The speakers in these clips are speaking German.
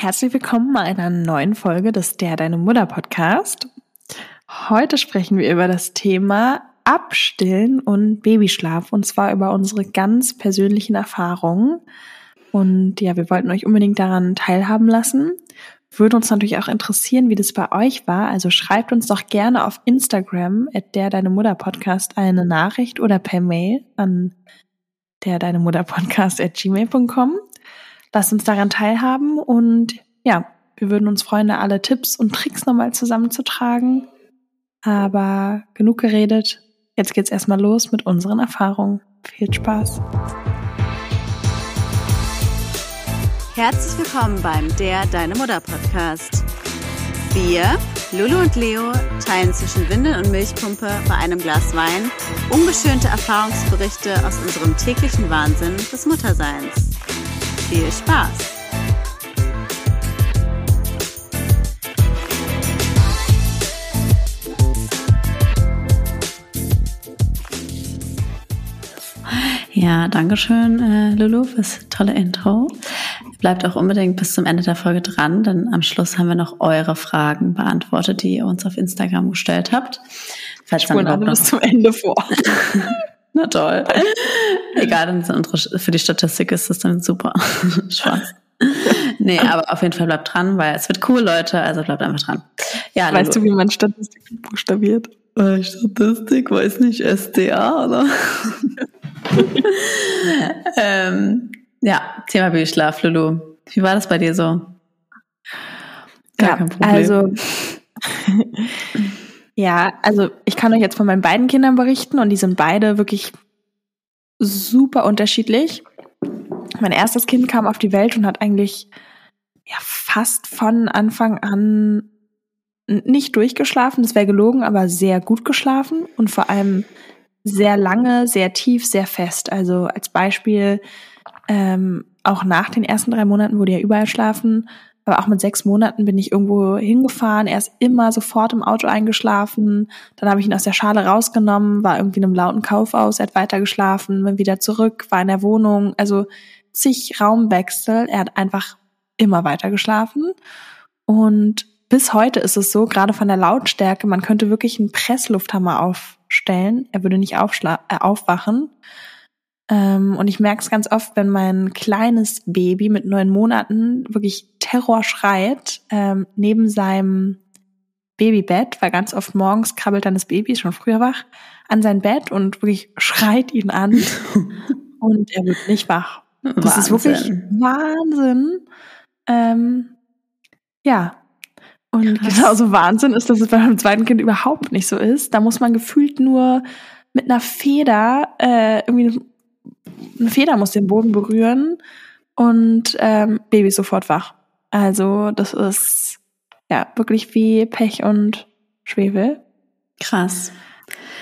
Herzlich willkommen bei einer neuen Folge des Der Deine Mutter Podcast. Heute sprechen wir über das Thema Abstillen und Babyschlaf und zwar über unsere ganz persönlichen Erfahrungen. Und ja, wir wollten euch unbedingt daran teilhaben lassen. Würde uns natürlich auch interessieren, wie das bei euch war. Also schreibt uns doch gerne auf Instagram at der Deine Mutter Podcast eine Nachricht oder per Mail an der Deine Mutter Podcast at gmail.com. Lasst uns daran teilhaben und ja, wir würden uns freuen, alle Tipps und Tricks nochmal zusammenzutragen. Aber genug geredet. Jetzt geht's erstmal los mit unseren Erfahrungen. Viel Spaß. Herzlich willkommen beim Der Deine Mutter Podcast. Wir, Lulu und Leo, teilen zwischen Windel und Milchpumpe bei einem Glas Wein ungeschönte Erfahrungsberichte aus unserem täglichen Wahnsinn des Mutterseins. Viel Spaß! Ja, danke schön, äh, Lulu, fürs tolle Intro. Bleibt auch unbedingt bis zum Ende der Folge dran, denn am Schluss haben wir noch eure Fragen beantwortet, die ihr uns auf Instagram gestellt habt. Falls dann überhaupt noch bis zum Ende vor. Na toll. Egal, dann für die Statistik ist das dann super. Spaß. Nee, aber auf jeden Fall bleibt dran, weil es wird cool, Leute, also bleibt einfach dran. Ja, weißt du, wie man Statistik buchstabiert? Äh, Statistik, weiß nicht, SDA, oder? ähm, ja, Thema Babyschlaf, Lulu. Wie war das bei dir so? Gar ja, kein Problem. Also, ja, also ich kann euch jetzt von meinen beiden Kindern berichten und die sind beide wirklich super unterschiedlich. Mein erstes Kind kam auf die Welt und hat eigentlich ja fast von Anfang an nicht durchgeschlafen, das wäre gelogen, aber sehr gut geschlafen und vor allem sehr lange, sehr tief, sehr fest. Also als Beispiel ähm, auch nach den ersten drei Monaten wurde er überall schlafen, aber auch mit sechs Monaten bin ich irgendwo hingefahren. Er ist immer sofort im Auto eingeschlafen. Dann habe ich ihn aus der Schale rausgenommen, war irgendwie in einem lauten Kaufhaus, er hat weiter geschlafen, bin wieder zurück, war in der Wohnung. Also zig Raumwechsel. Er hat einfach immer weiter geschlafen. Und bis heute ist es so, gerade von der Lautstärke, man könnte wirklich einen Presslufthammer aufstellen. Er würde nicht äh, aufwachen. Ähm, und ich merke es ganz oft, wenn mein kleines Baby mit neun Monaten wirklich Terror schreit, ähm, neben seinem Babybett, weil ganz oft morgens krabbelt dann das Baby, schon früher wach, an sein Bett und wirklich schreit ihn an und er wird nicht wach. Das Wahnsinn. ist wirklich Wahnsinn. Ähm, ja. Und Krass. genauso Wahnsinn ist, dass es bei meinem zweiten Kind überhaupt nicht so ist. Da muss man gefühlt nur mit einer Feder äh, irgendwie eine Feder muss den Boden berühren und ähm, Baby ist sofort wach. Also das ist ja wirklich wie Pech und Schwefel. Krass.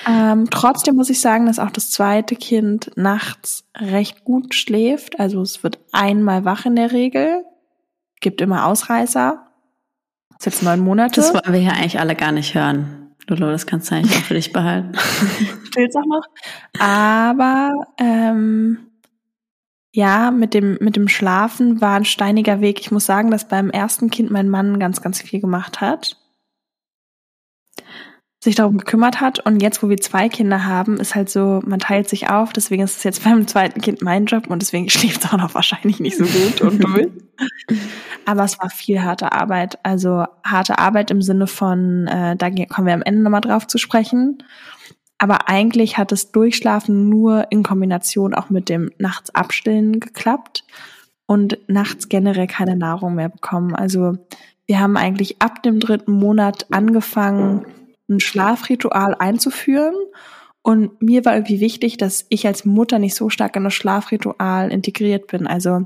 Ähm, trotzdem muss ich sagen, dass auch das zweite Kind nachts recht gut schläft. Also es wird einmal wach in der Regel, gibt immer Ausreißer. Das ist jetzt neun Monate. Das wollen wir hier eigentlich alle gar nicht hören. Lolo, das kannst du eigentlich auch für dich behalten. Stillt's auch noch. Aber ähm, ja, mit dem, mit dem Schlafen war ein steiniger Weg. Ich muss sagen, dass beim ersten Kind mein Mann ganz, ganz viel gemacht hat. Sich darum gekümmert hat. Und jetzt, wo wir zwei Kinder haben, ist halt so, man teilt sich auf. Deswegen ist es jetzt beim zweiten Kind mein Job und deswegen schläft es auch noch wahrscheinlich nicht so gut und durch. Aber es war viel harte Arbeit. Also harte Arbeit im Sinne von, äh, da kommen wir am Ende nochmal drauf zu sprechen. Aber eigentlich hat das Durchschlafen nur in Kombination auch mit dem Nachts abstillen geklappt und nachts generell keine Nahrung mehr bekommen. Also wir haben eigentlich ab dem dritten Monat angefangen, ein Schlafritual einzuführen. Und mir war irgendwie wichtig, dass ich als Mutter nicht so stark in das Schlafritual integriert bin. Also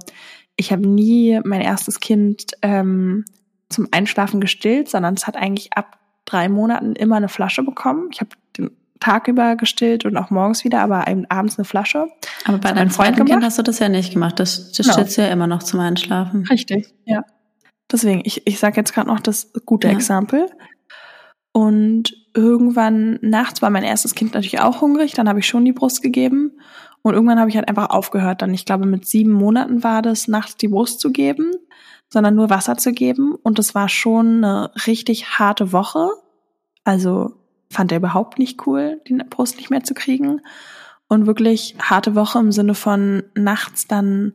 ich habe nie mein erstes Kind ähm, zum Einschlafen gestillt, sondern es hat eigentlich ab drei Monaten immer eine Flasche bekommen. Ich habe den Tag über gestillt und auch morgens wieder, aber abends eine Flasche. Aber bei deinem zweiten Kind hast du das ja nicht gemacht. Das, das genau. stillst du ja immer noch zum Einschlafen. Richtig, ja. Deswegen, ich, ich sage jetzt gerade noch das gute ja. Exempel. Und irgendwann nachts war mein erstes Kind natürlich auch hungrig, dann habe ich schon die Brust gegeben. Und irgendwann habe ich halt einfach aufgehört. Dann, ich glaube, mit sieben Monaten war das, nachts die Brust zu geben. sondern nur Wasser zu geben. Und es war schon eine richtig harte Woche. Also fand er überhaupt nicht cool, die Brust nicht mehr zu kriegen. Und wirklich harte Woche im Sinne von nachts dann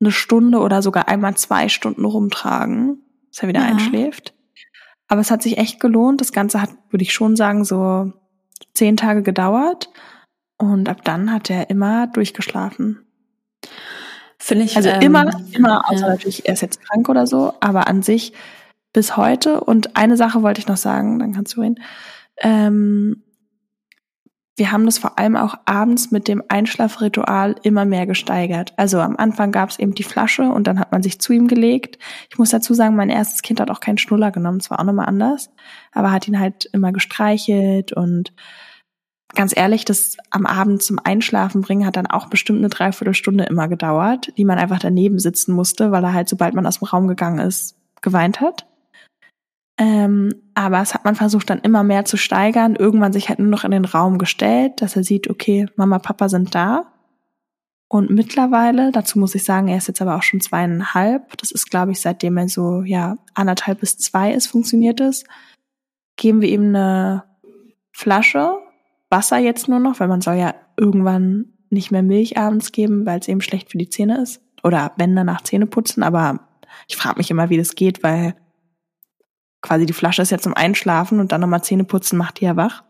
eine Stunde oder sogar einmal zwei Stunden rumtragen, dass er wieder ja. einschläft. Aber es hat sich echt gelohnt. Das Ganze hat, würde ich schon sagen, so zehn Tage gedauert. Und ab dann hat er immer durchgeschlafen. Finde ich. Also ähm, immer, immer, außer ja. natürlich, er ist jetzt krank oder so, aber an sich bis heute. Und eine Sache wollte ich noch sagen, dann kannst du reden. Ähm, wir haben das vor allem auch abends mit dem Einschlafritual immer mehr gesteigert. Also am Anfang gab es eben die Flasche und dann hat man sich zu ihm gelegt. Ich muss dazu sagen, mein erstes Kind hat auch keinen Schnuller genommen, es war auch nochmal anders, aber hat ihn halt immer gestreichelt und ganz ehrlich, das am Abend zum Einschlafen bringen hat dann auch bestimmt eine Dreiviertelstunde immer gedauert, die man einfach daneben sitzen musste, weil er halt, sobald man aus dem Raum gegangen ist, geweint hat. Ähm, aber es hat man versucht dann immer mehr zu steigern, irgendwann sich halt nur noch in den Raum gestellt, dass er sieht, okay, Mama, Papa sind da. Und mittlerweile, dazu muss ich sagen, er ist jetzt aber auch schon zweieinhalb, das ist, glaube ich, seitdem er so, ja, anderthalb bis zwei ist, funktioniert es, geben wir ihm eine Flasche Wasser jetzt nur noch, weil man soll ja irgendwann nicht mehr Milch abends geben, weil es eben schlecht für die Zähne ist. Oder wenn danach Zähne putzen, aber ich frage mich immer, wie das geht, weil quasi die Flasche ist ja zum Einschlafen und dann nochmal Zähne putzen macht die ja wach.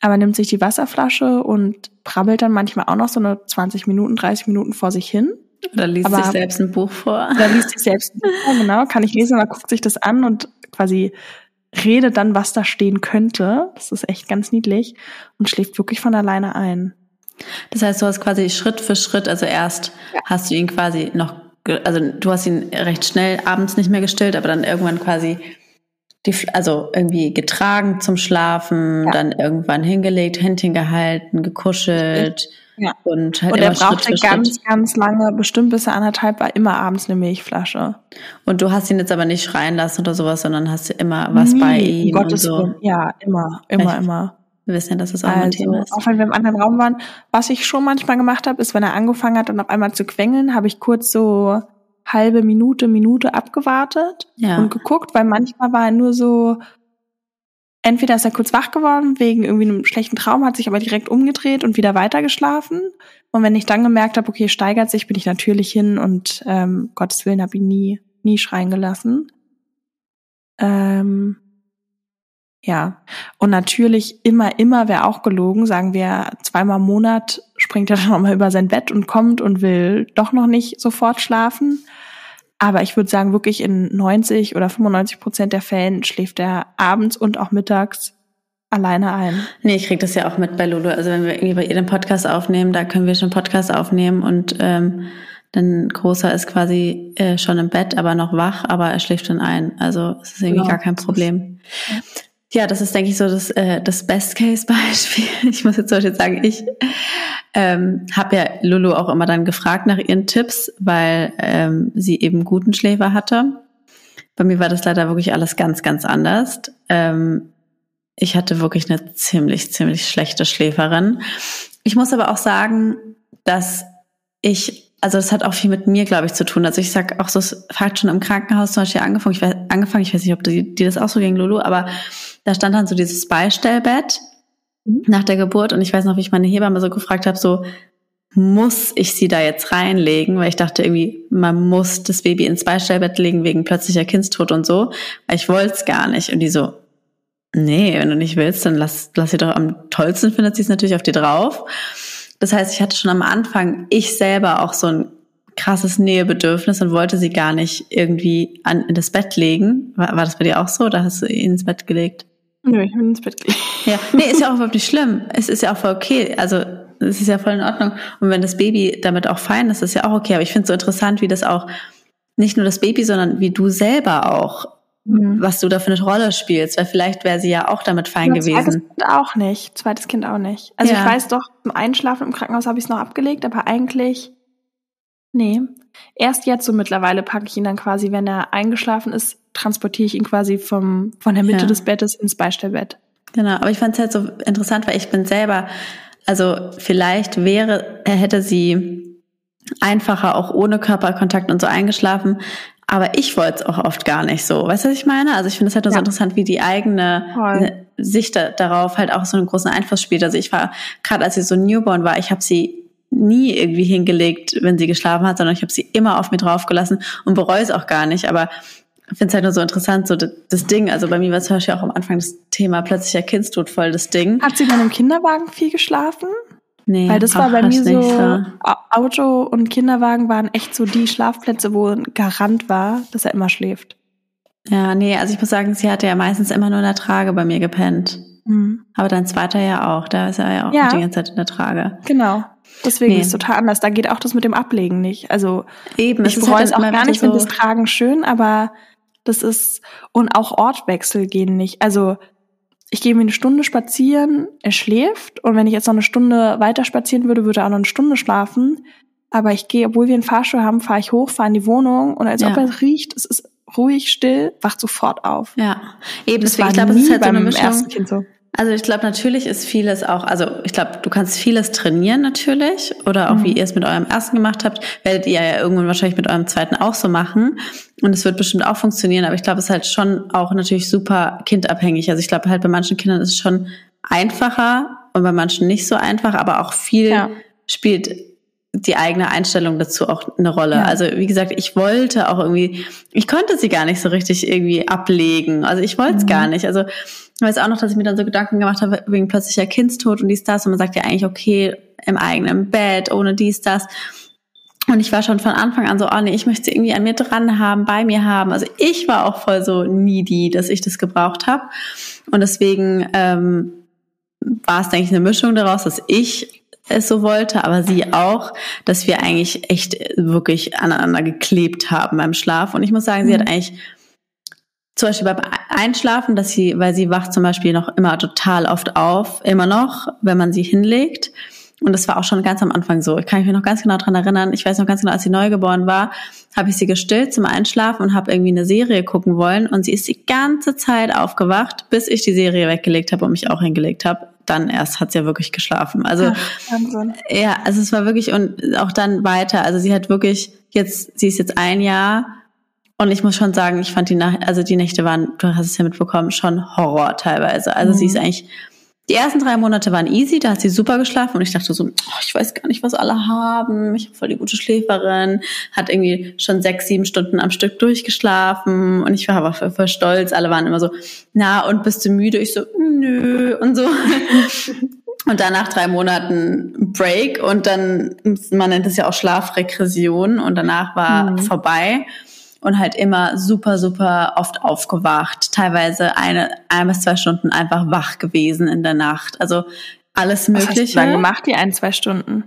Aber nimmt sich die Wasserflasche und brabbelt dann manchmal auch noch so eine 20 Minuten, 30 Minuten vor sich hin. Oder liest aber, sich selbst ein Buch vor. Oder liest sich selbst ein Buch vor, genau. Kann ich lesen, aber guckt sich das an und quasi redet dann, was da stehen könnte. Das ist echt ganz niedlich und schläft wirklich von alleine ein. Das heißt, du hast quasi Schritt für Schritt, also erst ja. hast du ihn quasi noch, also du hast ihn recht schnell abends nicht mehr gestillt, aber dann irgendwann quasi die, also irgendwie getragen zum Schlafen, ja. dann irgendwann hingelegt, Händchen gehalten, gekuschelt. Ja. Und, halt und er brauchte ganz, ganz lange, bestimmt bis er anderthalb war, immer abends eine Milchflasche. Und du hast ihn jetzt aber nicht schreien lassen oder sowas, sondern hast immer was Nie, bei ihm Gottes und so. Willen. Ja, immer, immer, Echt? immer. Wir wissen ja, dass das auch also, ein Thema ist. Auch wenn wir im anderen Raum waren. Was ich schon manchmal gemacht habe, ist, wenn er angefangen hat, dann auf einmal zu quengeln, habe ich kurz so halbe Minute, Minute abgewartet ja. und geguckt, weil manchmal war er nur so, entweder ist er kurz wach geworden wegen irgendwie einem schlechten Traum, hat sich aber direkt umgedreht und wieder weitergeschlafen. Und wenn ich dann gemerkt habe, okay, steigert sich, bin ich natürlich hin und ähm, Gottes Willen habe ihn nie, nie schreien gelassen. Ähm, ja, und natürlich immer, immer wäre auch gelogen, sagen wir zweimal im Monat springt er dann nochmal über sein Bett und kommt und will doch noch nicht sofort schlafen. Aber ich würde sagen, wirklich in 90 oder 95 Prozent der Fällen schläft er abends und auch mittags alleine ein. Nee, ich krieg das ja auch mit bei Lulu. Also wenn wir irgendwie bei ihr den Podcast aufnehmen, da können wir schon Podcast aufnehmen und ähm, dann Großer ist quasi äh, schon im Bett, aber noch wach, aber er schläft dann ein. Also es ist irgendwie ja, gar kein Problem. Ja, das ist, denke ich, so das, äh, das Best-Case-Beispiel. Ich muss jetzt zum Beispiel sagen, ich ähm, habe ja Lulu auch immer dann gefragt nach ihren Tipps, weil ähm, sie eben guten Schläfer hatte. Bei mir war das leider wirklich alles ganz, ganz anders. Ähm, ich hatte wirklich eine ziemlich, ziemlich schlechte Schläferin. Ich muss aber auch sagen, dass ich, also das hat auch viel mit mir, glaube ich, zu tun. Also ich sag auch so, es hat schon im Krankenhaus zum Beispiel angefangen. Ich weiß, angefangen, ich weiß nicht, ob die, die das auch so ging, Lulu, aber da stand dann so dieses Beistellbett mhm. nach der Geburt und ich weiß noch, wie ich meine Hebamme so gefragt habe, so muss ich sie da jetzt reinlegen, weil ich dachte irgendwie, man muss das Baby ins Beistellbett legen wegen plötzlicher Kindstod und so, weil ich wollte es gar nicht und die so, nee, wenn du nicht willst, dann lass, lass sie doch am tollsten findet sie es natürlich auf dir drauf. Das heißt, ich hatte schon am Anfang ich selber auch so ein krasses Nähebedürfnis und wollte sie gar nicht irgendwie an, in das Bett legen. War, war das bei dir auch so? Da hast du ihn ins Bett gelegt? Nö, ich bin ins Bett gelegt. Ja, nee, ist ja auch überhaupt nicht schlimm. Es ist ja auch voll okay. Also es ist ja voll in Ordnung. Und wenn das Baby damit auch fein ist, ist ja auch okay. Aber ich finde es so interessant, wie das auch nicht nur das Baby, sondern wie du selber auch, mhm. was du da für eine Rolle spielst. Weil vielleicht wäre sie ja auch damit fein ja, gewesen. Zweites Kind auch nicht. Zweites Kind auch nicht. Also ja. ich weiß doch, zum Einschlafen im Krankenhaus habe ich es noch abgelegt, aber eigentlich, nee. Erst jetzt so mittlerweile packe ich ihn dann quasi, wenn er eingeschlafen ist, transportiere ich ihn quasi vom, von der Mitte ja. des Bettes ins Beistellbett. Genau, aber ich fand es halt so interessant, weil ich bin selber, also vielleicht wäre, hätte sie einfacher auch ohne Körperkontakt und so eingeschlafen. Aber ich wollte es auch oft gar nicht so. Weißt du, was ich meine? Also ich finde es halt nur ja. so interessant, wie die eigene Voll. Sicht da, darauf halt auch so einen großen Einfluss spielt. Also ich war, gerade als sie so Newborn war, ich habe sie nie irgendwie hingelegt, wenn sie geschlafen hat, sondern ich habe sie immer auf mir draufgelassen und bereue es auch gar nicht. Aber ich finde es halt nur so interessant, so das, das Ding. Also bei mir war zum Beispiel auch am Anfang das Thema plötzlicher Kindstod voll das Ding. Hat sie dann im Kinderwagen viel geschlafen? Nee, Weil das war bei mir so, so, Auto und Kinderwagen waren echt so die Schlafplätze, wo ein Garant war, dass er immer schläft. Ja, nee, also ich muss sagen, sie hatte ja meistens immer nur in der Trage bei mir gepennt. Mhm. Aber dein zweiter ja auch, da ist er ja auch ja. die ganze Zeit in der Trage. Genau. Deswegen nee. ist es total anders. Da geht auch das mit dem Ablegen nicht. Also eben, ich bereue halt es auch gar nicht, so finde das Tragen schön, aber das ist und auch Ortwechsel gehen nicht. Also ich gehe mir eine Stunde spazieren, er schläft und wenn ich jetzt noch eine Stunde weiter spazieren würde, würde er auch noch eine Stunde schlafen. Aber ich gehe, obwohl wir einen Fahrstuhl haben, fahre ich hoch, fahre in die Wohnung und als ja. ob er riecht, es ist ruhig, still, wacht sofort auf. Ja, eben. Das deswegen, ich glaube, es ist halt so eine Mischung. So. Also ich glaube, natürlich ist vieles auch, also ich glaube, du kannst vieles trainieren natürlich oder auch mhm. wie ihr es mit eurem ersten gemacht habt, werdet ihr ja irgendwann wahrscheinlich mit eurem zweiten auch so machen und es wird bestimmt auch funktionieren, aber ich glaube, es ist halt schon auch natürlich super kindabhängig. Also ich glaube halt bei manchen Kindern ist es schon einfacher und bei manchen nicht so einfach, aber auch viel ja. spielt die eigene Einstellung dazu auch eine Rolle. Ja. Also wie gesagt, ich wollte auch irgendwie, ich konnte sie gar nicht so richtig irgendwie ablegen. Also ich wollte es mhm. gar nicht. Also ich weiß auch noch, dass ich mir dann so Gedanken gemacht habe wegen plötzlicher Kindstod und dies, das. Und man sagt ja eigentlich, okay, im eigenen Bett, ohne dies, das. Und ich war schon von Anfang an so, oh nee, ich möchte sie irgendwie an mir dran haben, bei mir haben. Also ich war auch voll so needy, dass ich das gebraucht habe. Und deswegen ähm, war es, denke ich, eine Mischung daraus, dass ich es so wollte, aber sie auch, dass wir eigentlich echt wirklich aneinander geklebt haben beim Schlaf. Und ich muss sagen, sie hat mhm. eigentlich zum Beispiel beim Einschlafen, dass sie, weil sie wacht zum Beispiel noch immer total oft auf, immer noch, wenn man sie hinlegt. Und das war auch schon ganz am Anfang so. Ich kann mich noch ganz genau dran erinnern. Ich weiß noch ganz genau, als sie neugeboren war, habe ich sie gestillt zum Einschlafen und habe irgendwie eine Serie gucken wollen. Und sie ist die ganze Zeit aufgewacht, bis ich die Serie weggelegt habe und mich auch hingelegt habe dann erst hat sie ja wirklich geschlafen. Also Wahnsinn. ja, also es war wirklich und auch dann weiter. Also sie hat wirklich jetzt, sie ist jetzt ein Jahr und ich muss schon sagen, ich fand die Nacht, also die Nächte waren, du hast es ja mitbekommen, schon Horror teilweise. Also mhm. sie ist mhm. eigentlich die ersten drei Monate waren easy, da hat sie super geschlafen und ich dachte so, oh, ich weiß gar nicht, was alle haben. Ich habe voll die gute Schläferin, hat irgendwie schon sechs, sieben Stunden am Stück durchgeschlafen und ich war aber voll, voll stolz. Alle waren immer so, na und bist du müde? Ich so, nö und so. Und dann nach drei Monaten Break und dann, man nennt es ja auch Schlafregression und danach war mhm. vorbei und halt immer super, super oft aufgewacht. Teilweise eine, ein bis zwei Stunden einfach wach gewesen in der Nacht. Also alles Mögliche. Was hast du dann gemacht, die ein, zwei Stunden?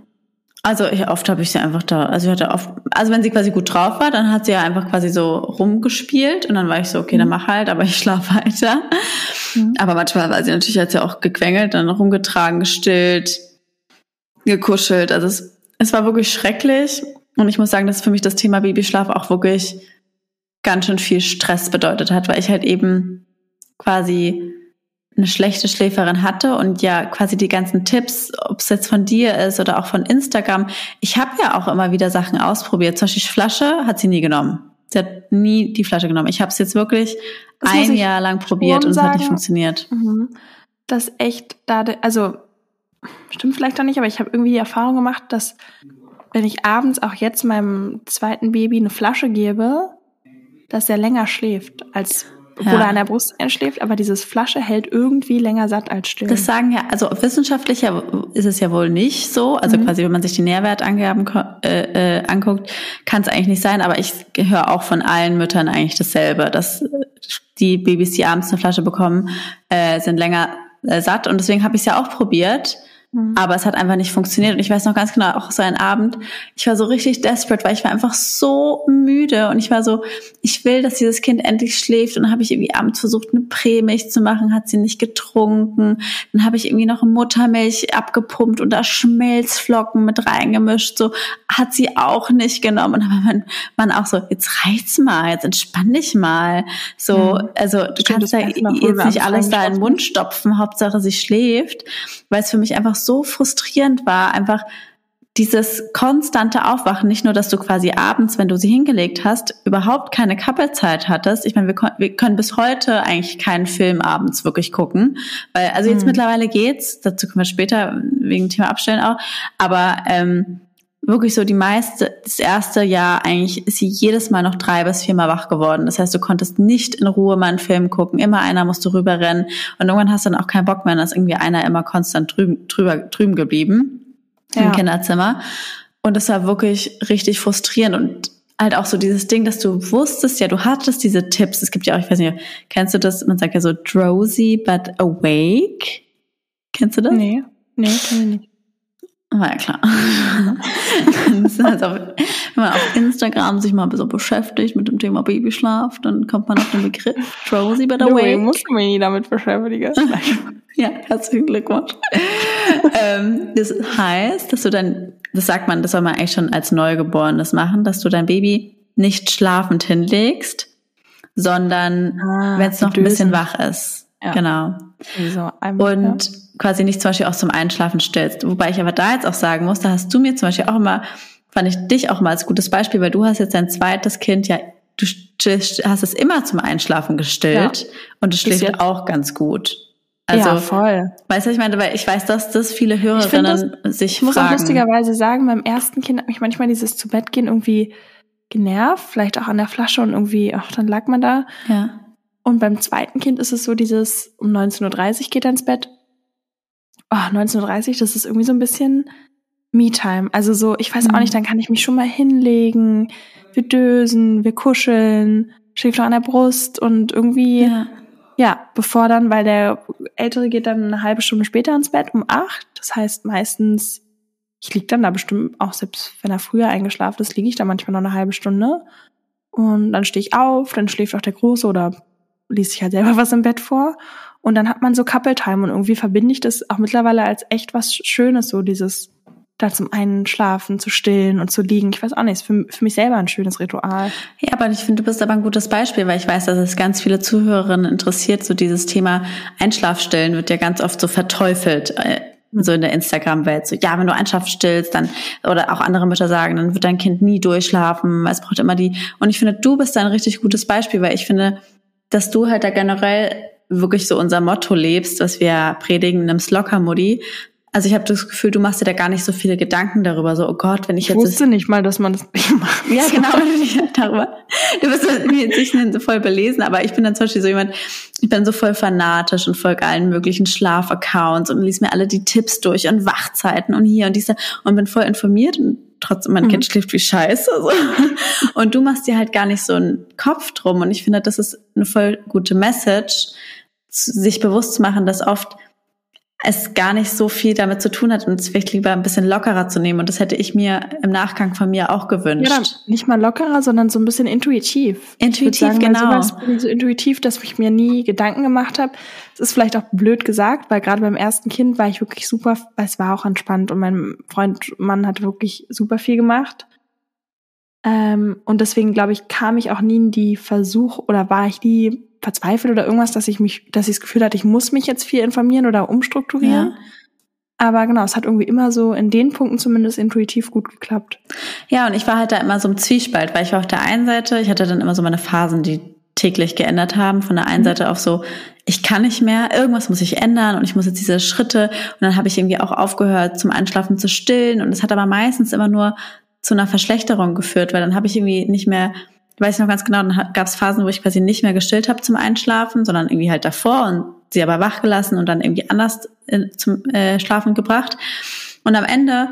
Also ich, oft habe ich sie einfach da, also ich hatte oft, also wenn sie quasi gut drauf war, dann hat sie ja einfach quasi so rumgespielt und dann war ich so, okay, dann mhm. mach halt, aber ich schlafe weiter. Mhm. Aber manchmal war sie natürlich, hat sie auch gequengelt, dann rumgetragen, gestillt, gekuschelt. Also es, es war wirklich schrecklich. Und ich muss sagen, dass für mich das Thema Babyschlaf auch wirklich ganz schön viel Stress bedeutet hat, weil ich halt eben quasi eine schlechte Schläferin hatte und ja quasi die ganzen Tipps, ob es jetzt von dir ist oder auch von Instagram, ich habe ja auch immer wieder Sachen ausprobiert. Zum Beispiel Flasche hat sie nie genommen. Sie hat nie die Flasche genommen. Ich habe es jetzt wirklich das ein Jahr lang probiert und es hat nicht funktioniert. Mhm. Das echt da, also stimmt vielleicht auch nicht, aber ich habe irgendwie die Erfahrung gemacht, dass wenn ich abends auch jetzt meinem zweiten Baby eine Flasche gebe, dass er länger schläft, als obwohl ja. er an der Brust einschläft, aber dieses Flasche hält irgendwie länger satt als still. Das sagen ja, also wissenschaftlich ist es ja wohl nicht so. Also mhm. quasi, wenn man sich die Nährwertangaben äh, äh, anguckt, kann es eigentlich nicht sein. Aber ich höre auch von allen Müttern eigentlich dasselbe, dass die Babys, die abends eine Flasche bekommen, äh, sind länger äh, satt. Und deswegen habe ich es ja auch probiert. Mhm. Aber es hat einfach nicht funktioniert. Und ich weiß noch ganz genau, auch so ein Abend, ich war so richtig desperate, weil ich war einfach so müde und ich war so, ich will, dass dieses Kind endlich schläft. Und dann habe ich irgendwie abends versucht, eine Prämilch zu machen, hat sie nicht getrunken. Dann habe ich irgendwie noch Muttermilch abgepumpt und da Schmelzflocken mit reingemischt. So hat sie auch nicht genommen. Und dann war man, man auch so, jetzt reicht's mal, jetzt entspann dich mal. So, mhm. also du Stimmt, kannst ja jetzt nicht alles da in den Mund stopfen, Hauptsache sie schläft, weil es für mich einfach so frustrierend war, einfach dieses konstante Aufwachen, nicht nur, dass du quasi abends, wenn du sie hingelegt hast, überhaupt keine Kappelzeit hattest. Ich meine, wir, wir können bis heute eigentlich keinen Film abends wirklich gucken, weil also jetzt mhm. mittlerweile geht's. Dazu können wir später wegen Thema Abstellen auch. Aber ähm, wirklich so die meiste, das erste Jahr eigentlich ist sie jedes Mal noch drei bis viermal wach geworden. Das heißt, du konntest nicht in Ruhe mal einen Film gucken. Immer einer musste rüberrennen. Und irgendwann hast du dann auch keinen Bock mehr. Dann ist irgendwie einer immer konstant drüben, drüber, drüben geblieben ja. im Kinderzimmer. Und das war wirklich richtig frustrierend und halt auch so dieses Ding, dass du wusstest, ja, du hattest diese Tipps. Es gibt ja auch, ich weiß nicht, kennst du das? Man sagt ja so drowsy but awake. Kennst du das? Nee, nee, kenn ich nicht. War ja klar. also, wenn man auf Instagram sich mal so beschäftigt mit dem Thema Babyschlaf, dann kommt man auf den Begriff drowsy but awake. No, musst du mich nie damit beschäftigen. ja, herzlichen Glückwunsch. ähm, das heißt, dass du dann, das sagt man, das soll man eigentlich schon als Neugeborenes machen, dass du dein Baby nicht schlafend hinlegst, sondern ah, wenn es noch ein bisschen wach ist. Ja. Genau. So, einmal, und ja. quasi nicht zum Beispiel auch zum Einschlafen stellst. Wobei ich aber da jetzt auch sagen muss, da hast du mir zum Beispiel auch immer, fand ich dich auch mal als gutes Beispiel, weil du hast jetzt dein zweites Kind ja, du hast es immer zum Einschlafen gestillt ja. und es schläft auch ganz gut. Also, ja, voll. Weißt du, ich meine, weil ich weiß, dass das viele Hörerinnen das, sich ich fragen. Ich muss auch lustigerweise sagen, beim ersten Kind hat mich manchmal dieses zu Bett gehen irgendwie genervt, vielleicht auch an der Flasche und irgendwie, ach, dann lag man da. Ja. Und beim zweiten Kind ist es so dieses, um 19.30 Uhr geht er ins Bett. Oh, 19.30 Uhr, das ist irgendwie so ein bisschen Me-Time. Also so, ich weiß mhm. auch nicht, dann kann ich mich schon mal hinlegen, wir dösen, wir kuscheln, schläft noch an der Brust und irgendwie, ja. ja, bevor dann, weil der Ältere geht dann eine halbe Stunde später ins Bett, um acht. Das heißt meistens, ich lieg dann da bestimmt, auch selbst wenn er früher eingeschlafen ist, liege ich da manchmal noch eine halbe Stunde. Und dann stehe ich auf, dann schläft auch der Große oder liest sich halt selber was im Bett vor. Und dann hat man so Couple Time und irgendwie verbinde ich das auch mittlerweile als echt was Schönes, so dieses da zum einen schlafen, zu stillen und zu liegen. Ich weiß auch nicht, ist für, für mich selber ein schönes Ritual. Ja, aber ich finde, du bist aber ein gutes Beispiel, weil ich weiß, dass es ganz viele Zuhörerinnen interessiert. So dieses Thema Einschlafstillen wird ja ganz oft so verteufelt äh, so in der Instagram-Welt. So, ja, wenn du Einschlaf stillst, dann, oder auch andere Mütter sagen, dann wird dein Kind nie durchschlafen, es braucht immer die. Und ich finde, du bist da ein richtig gutes Beispiel, weil ich finde, dass du halt da generell wirklich so unser Motto lebst, was wir predigen, nimm's locker, Mutti. Also ich habe das Gefühl, du machst dir da gar nicht so viele Gedanken darüber, so, oh Gott, wenn ich, ich jetzt... Ich wusste nicht mal, dass man das nicht macht. Ja, genau, darüber. Du bist sich so voll belesen, aber ich bin dann zum Beispiel so jemand, ich bin so voll fanatisch und folge allen möglichen Schlafaccounts und lies mir alle die Tipps durch und Wachzeiten und hier und diese und bin voll informiert und trotzdem mein mhm. Kind schläft wie Scheiße. So. Und du machst dir halt gar nicht so einen Kopf drum. Und ich finde, das ist eine voll gute Message, sich bewusst zu machen, dass oft es gar nicht so viel damit zu tun hat und es vielleicht lieber ein bisschen lockerer zu nehmen. Und das hätte ich mir im Nachgang von mir auch gewünscht. Ja, nicht mal lockerer, sondern so ein bisschen intuitiv. Intuitiv, sagen, genau. So bin so intuitiv, dass ich mir nie Gedanken gemacht habe. Es ist vielleicht auch blöd gesagt, weil gerade beim ersten Kind war ich wirklich super, weil es war auch entspannt und mein Freund, Mann hat wirklich super viel gemacht. Ähm, und deswegen, glaube ich, kam ich auch nie in die Versuch oder war ich nie verzweifelt oder irgendwas, dass ich mich, dass ich das Gefühl hatte, ich muss mich jetzt viel informieren oder umstrukturieren. Ja. Aber genau, es hat irgendwie immer so in den Punkten zumindest intuitiv gut geklappt. Ja, und ich war halt da immer so im Zwiespalt, weil ich war auf der einen Seite, ich hatte dann immer so meine Phasen, die täglich geändert haben. Von der einen mhm. Seite auf so, ich kann nicht mehr, irgendwas muss ich ändern und ich muss jetzt diese Schritte. Und dann habe ich irgendwie auch aufgehört, zum Einschlafen zu stillen. Und es hat aber meistens immer nur zu einer Verschlechterung geführt, weil dann habe ich irgendwie nicht mehr weiß ich noch ganz genau, dann gab es Phasen, wo ich quasi nicht mehr gestillt habe zum Einschlafen, sondern irgendwie halt davor und sie aber wach gelassen und dann irgendwie anders in, zum äh, Schlafen gebracht. Und am Ende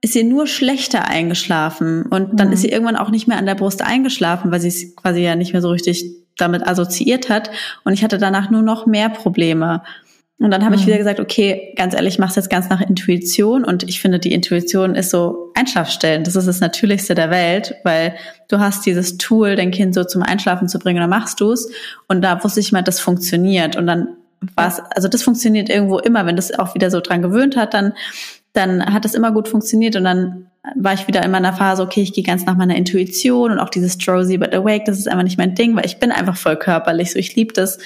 ist sie nur schlechter eingeschlafen und dann mhm. ist sie irgendwann auch nicht mehr an der Brust eingeschlafen, weil sie es quasi ja nicht mehr so richtig damit assoziiert hat. Und ich hatte danach nur noch mehr Probleme. Und dann habe mhm. ich wieder gesagt, okay, ganz ehrlich, ich mache es jetzt ganz nach Intuition und ich finde, die Intuition ist so Einschlafstellen. Das ist das Natürlichste der Welt, weil du hast dieses Tool, dein Kind so zum Einschlafen zu bringen, dann machst du es. Und da wusste ich mal, das funktioniert. Und dann war es, also das funktioniert irgendwo immer, wenn das auch wieder so dran gewöhnt hat, dann, dann hat das immer gut funktioniert und dann war ich wieder in meiner Phase, okay, ich gehe ganz nach meiner Intuition und auch dieses Drowsy but awake, das ist einfach nicht mein Ding, weil ich bin einfach voll körperlich, so ich liebe das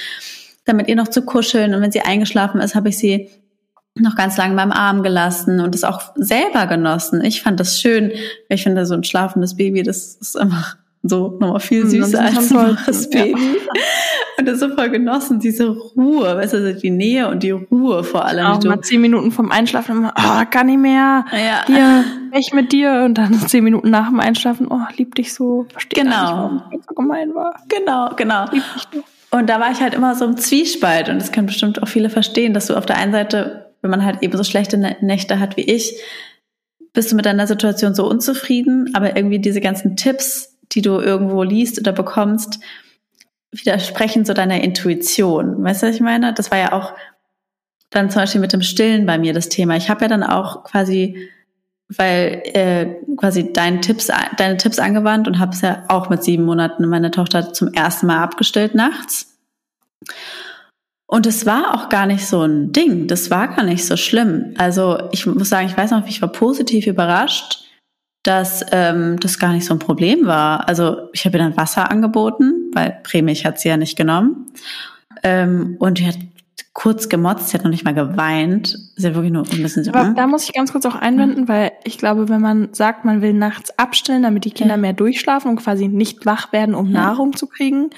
damit ihr noch zu kuscheln. Und wenn sie eingeschlafen ist, habe ich sie noch ganz lange beim Arm gelassen und es auch selber genossen. Ich fand das schön. Ich finde, so ein schlafendes Baby, das ist einfach so nochmal viel hm, süßer als ein waches Baby. Ja. Und das so voll genossen, diese Ruhe, weißt du, die Nähe und die Ruhe vor allem. Auch mal zehn Minuten vom Einschlafen immer, oh, gar nicht mehr. Ja. Hier, ich mit dir. Und dann zehn Minuten nach dem Einschlafen, oh, lieb dich so. Verstehe genau. nicht, warum das so gemein war. Genau, genau. Und da war ich halt immer so im Zwiespalt. Und das können bestimmt auch viele verstehen, dass du auf der einen Seite, wenn man halt eben so schlechte Nächte hat wie ich, bist du mit deiner Situation so unzufrieden, aber irgendwie diese ganzen Tipps, die du irgendwo liest oder bekommst, widersprechen so deiner Intuition. Weißt du, was ich meine? Das war ja auch dann zum Beispiel mit dem Stillen bei mir das Thema. Ich habe ja dann auch quasi, weil äh, quasi deine Tipps, deine Tipps angewandt und habe es ja auch mit sieben Monaten meine Tochter zum ersten Mal abgestillt nachts. Und es war auch gar nicht so ein Ding. Das war gar nicht so schlimm. Also ich muss sagen, ich weiß noch, ich war positiv überrascht, dass ähm, das gar nicht so ein Problem war. Also ich habe ihr dann Wasser angeboten, weil Prämilch hat sie ja nicht genommen. Ähm, und die hat kurz gemotzt, sie hat noch nicht mal geweint. Sie hat wirklich nur ein bisschen so. Aber hm? da muss ich ganz kurz auch einwenden, weil ich glaube, wenn man sagt, man will nachts abstellen, damit die Kinder ja. mehr durchschlafen und quasi nicht wach werden, um ja. Nahrung zu kriegen,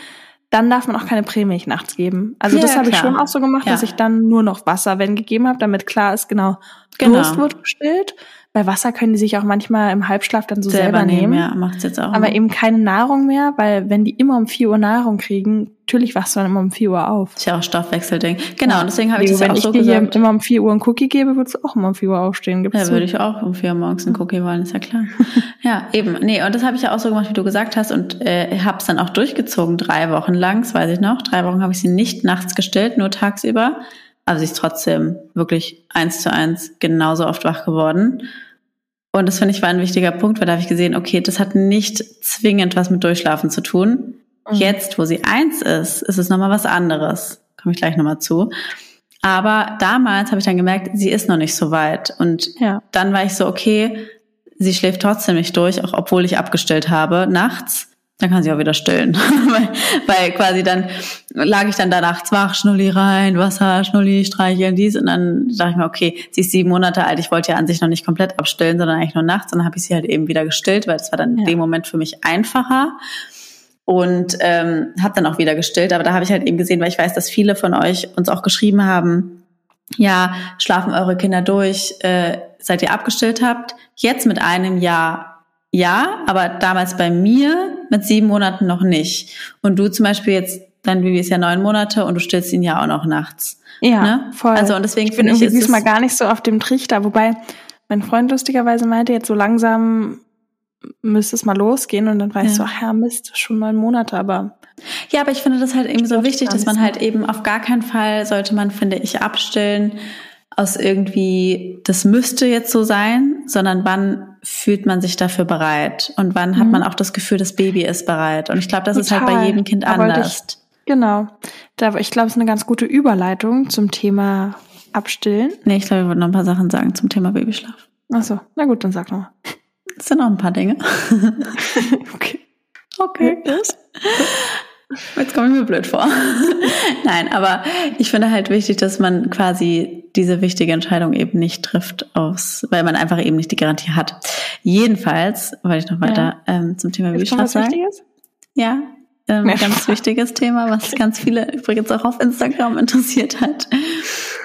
dann darf man auch keine Prämilch nachts geben. Also ja, das habe ich schon auch so gemacht, dass ich dann nur noch Wasser, wenn gegeben habe, damit klar ist, genau, genau. Durst wird gestillt. Bei Wasser können die sich auch manchmal im Halbschlaf dann so selber, selber nehmen. Ja, macht's jetzt auch. Aber eben keine Nahrung mehr, weil wenn die immer um vier Uhr Nahrung kriegen, natürlich wachst du dann immer um vier Uhr auf. Ist ja auch Stoffwechselding. Genau, und deswegen habe ich das ja auch so gesagt. Wenn ich dir immer um vier Uhr einen Cookie gebe, würdest du auch immer um vier Uhr aufstehen. Gibt's ja, würde ich auch um vier Uhr morgens einen Cookie wollen, ist ja klar. ja, eben. Nee, und das habe ich ja auch so gemacht, wie du gesagt hast und äh, habe es dann auch durchgezogen, drei Wochen lang, das weiß ich noch. Drei Wochen habe ich sie nicht nachts gestillt, nur tagsüber. Also sie ist trotzdem wirklich eins zu eins genauso oft wach geworden. Und das finde ich war ein wichtiger Punkt, weil da habe ich gesehen, okay, das hat nicht zwingend was mit Durchschlafen zu tun. Mhm. Jetzt, wo sie eins ist, ist es nochmal was anderes. Komme ich gleich nochmal zu. Aber damals habe ich dann gemerkt, sie ist noch nicht so weit. Und ja. dann war ich so, okay, sie schläft trotzdem nicht durch, auch obwohl ich abgestellt habe nachts dann kann sie auch wieder stillen. weil, weil quasi dann lag ich dann da nachts wach, Schnulli rein, Wasser, Schnulli, streicheln, dies. Und dann dachte ich mir, okay, sie ist sieben Monate alt, ich wollte ja an sich noch nicht komplett abstillen, sondern eigentlich nur nachts. Und dann habe ich sie halt eben wieder gestillt, weil das war dann ja. in dem Moment für mich einfacher. Und ähm, habe dann auch wieder gestillt. Aber da habe ich halt eben gesehen, weil ich weiß, dass viele von euch uns auch geschrieben haben, ja, schlafen eure Kinder durch, äh, seit ihr abgestillt habt. Jetzt mit einem Jahr ja, aber damals bei mir mit sieben Monaten noch nicht. Und du zum Beispiel jetzt, dein Baby ist ja neun Monate und du stillst ihn ja auch noch nachts. Ja, ne? voll. Also und deswegen ich bin ich irgendwie diesmal gar nicht so auf dem Trichter, wobei mein Freund lustigerweise meinte, jetzt so langsam müsste es mal losgehen und dann war ja. ich so, ach ja, Mist, schon neun Monate, aber ja, aber ich finde das halt eben so wichtig, dass man halt eben auf gar keinen Fall sollte man, finde ich, abstillen aus irgendwie, das müsste jetzt so sein, sondern wann fühlt man sich dafür bereit und wann mhm. hat man auch das Gefühl, das Baby ist bereit. Und ich glaube, das Total. ist halt bei jedem Kind anders. Ich, genau. Da, ich glaube, es ist eine ganz gute Überleitung zum Thema Abstillen. Nee, ich glaube, ich würde noch ein paar Sachen sagen zum Thema Babyschlaf. Ach so, na gut, dann sag noch mal. Es sind noch ein paar Dinge. okay. Okay. Jetzt komme ich mir blöd vor. Nein, aber ich finde halt wichtig, dass man quasi diese wichtige Entscheidung eben nicht trifft aus, weil man einfach eben nicht die Garantie hat. Jedenfalls wollte ich noch weiter ja. ähm, zum Thema Babyschlaf sagen. Wichtiges? Ja, ähm, ganz wichtiges Thema, was ganz viele übrigens auch auf Instagram interessiert hat,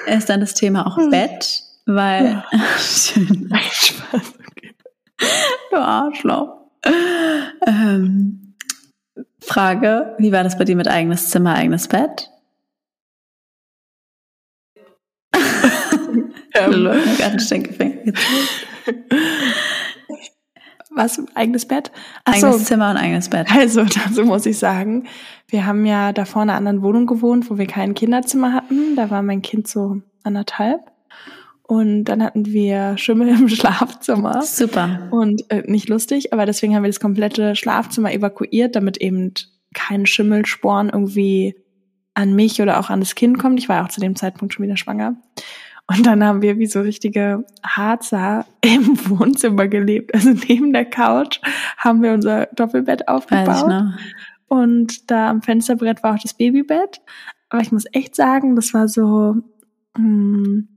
ist dann das Thema auch hm. Bett, weil ja. schön. Spaß, okay. Du Arschloch. Ähm, Frage, wie war das bei dir mit eigenes Zimmer, eigenes Bett? Ähm. Was? Eigenes Bett? Ach eigenes so. Zimmer und eigenes Bett. Also, dazu muss ich sagen, wir haben ja davor in einer anderen Wohnung gewohnt, wo wir kein Kinderzimmer hatten. Da war mein Kind so anderthalb. Und dann hatten wir Schimmel im Schlafzimmer. Super. Und äh, nicht lustig, aber deswegen haben wir das komplette Schlafzimmer evakuiert, damit eben kein Schimmelsporn irgendwie an mich oder auch an das Kind kommt. Ich war auch zu dem Zeitpunkt schon wieder schwanger. Und dann haben wir wie so richtige Harzer im Wohnzimmer gelebt. Also neben der Couch haben wir unser Doppelbett aufgebaut. Und da am Fensterbrett war auch das Babybett. Aber ich muss echt sagen, das war so, hm,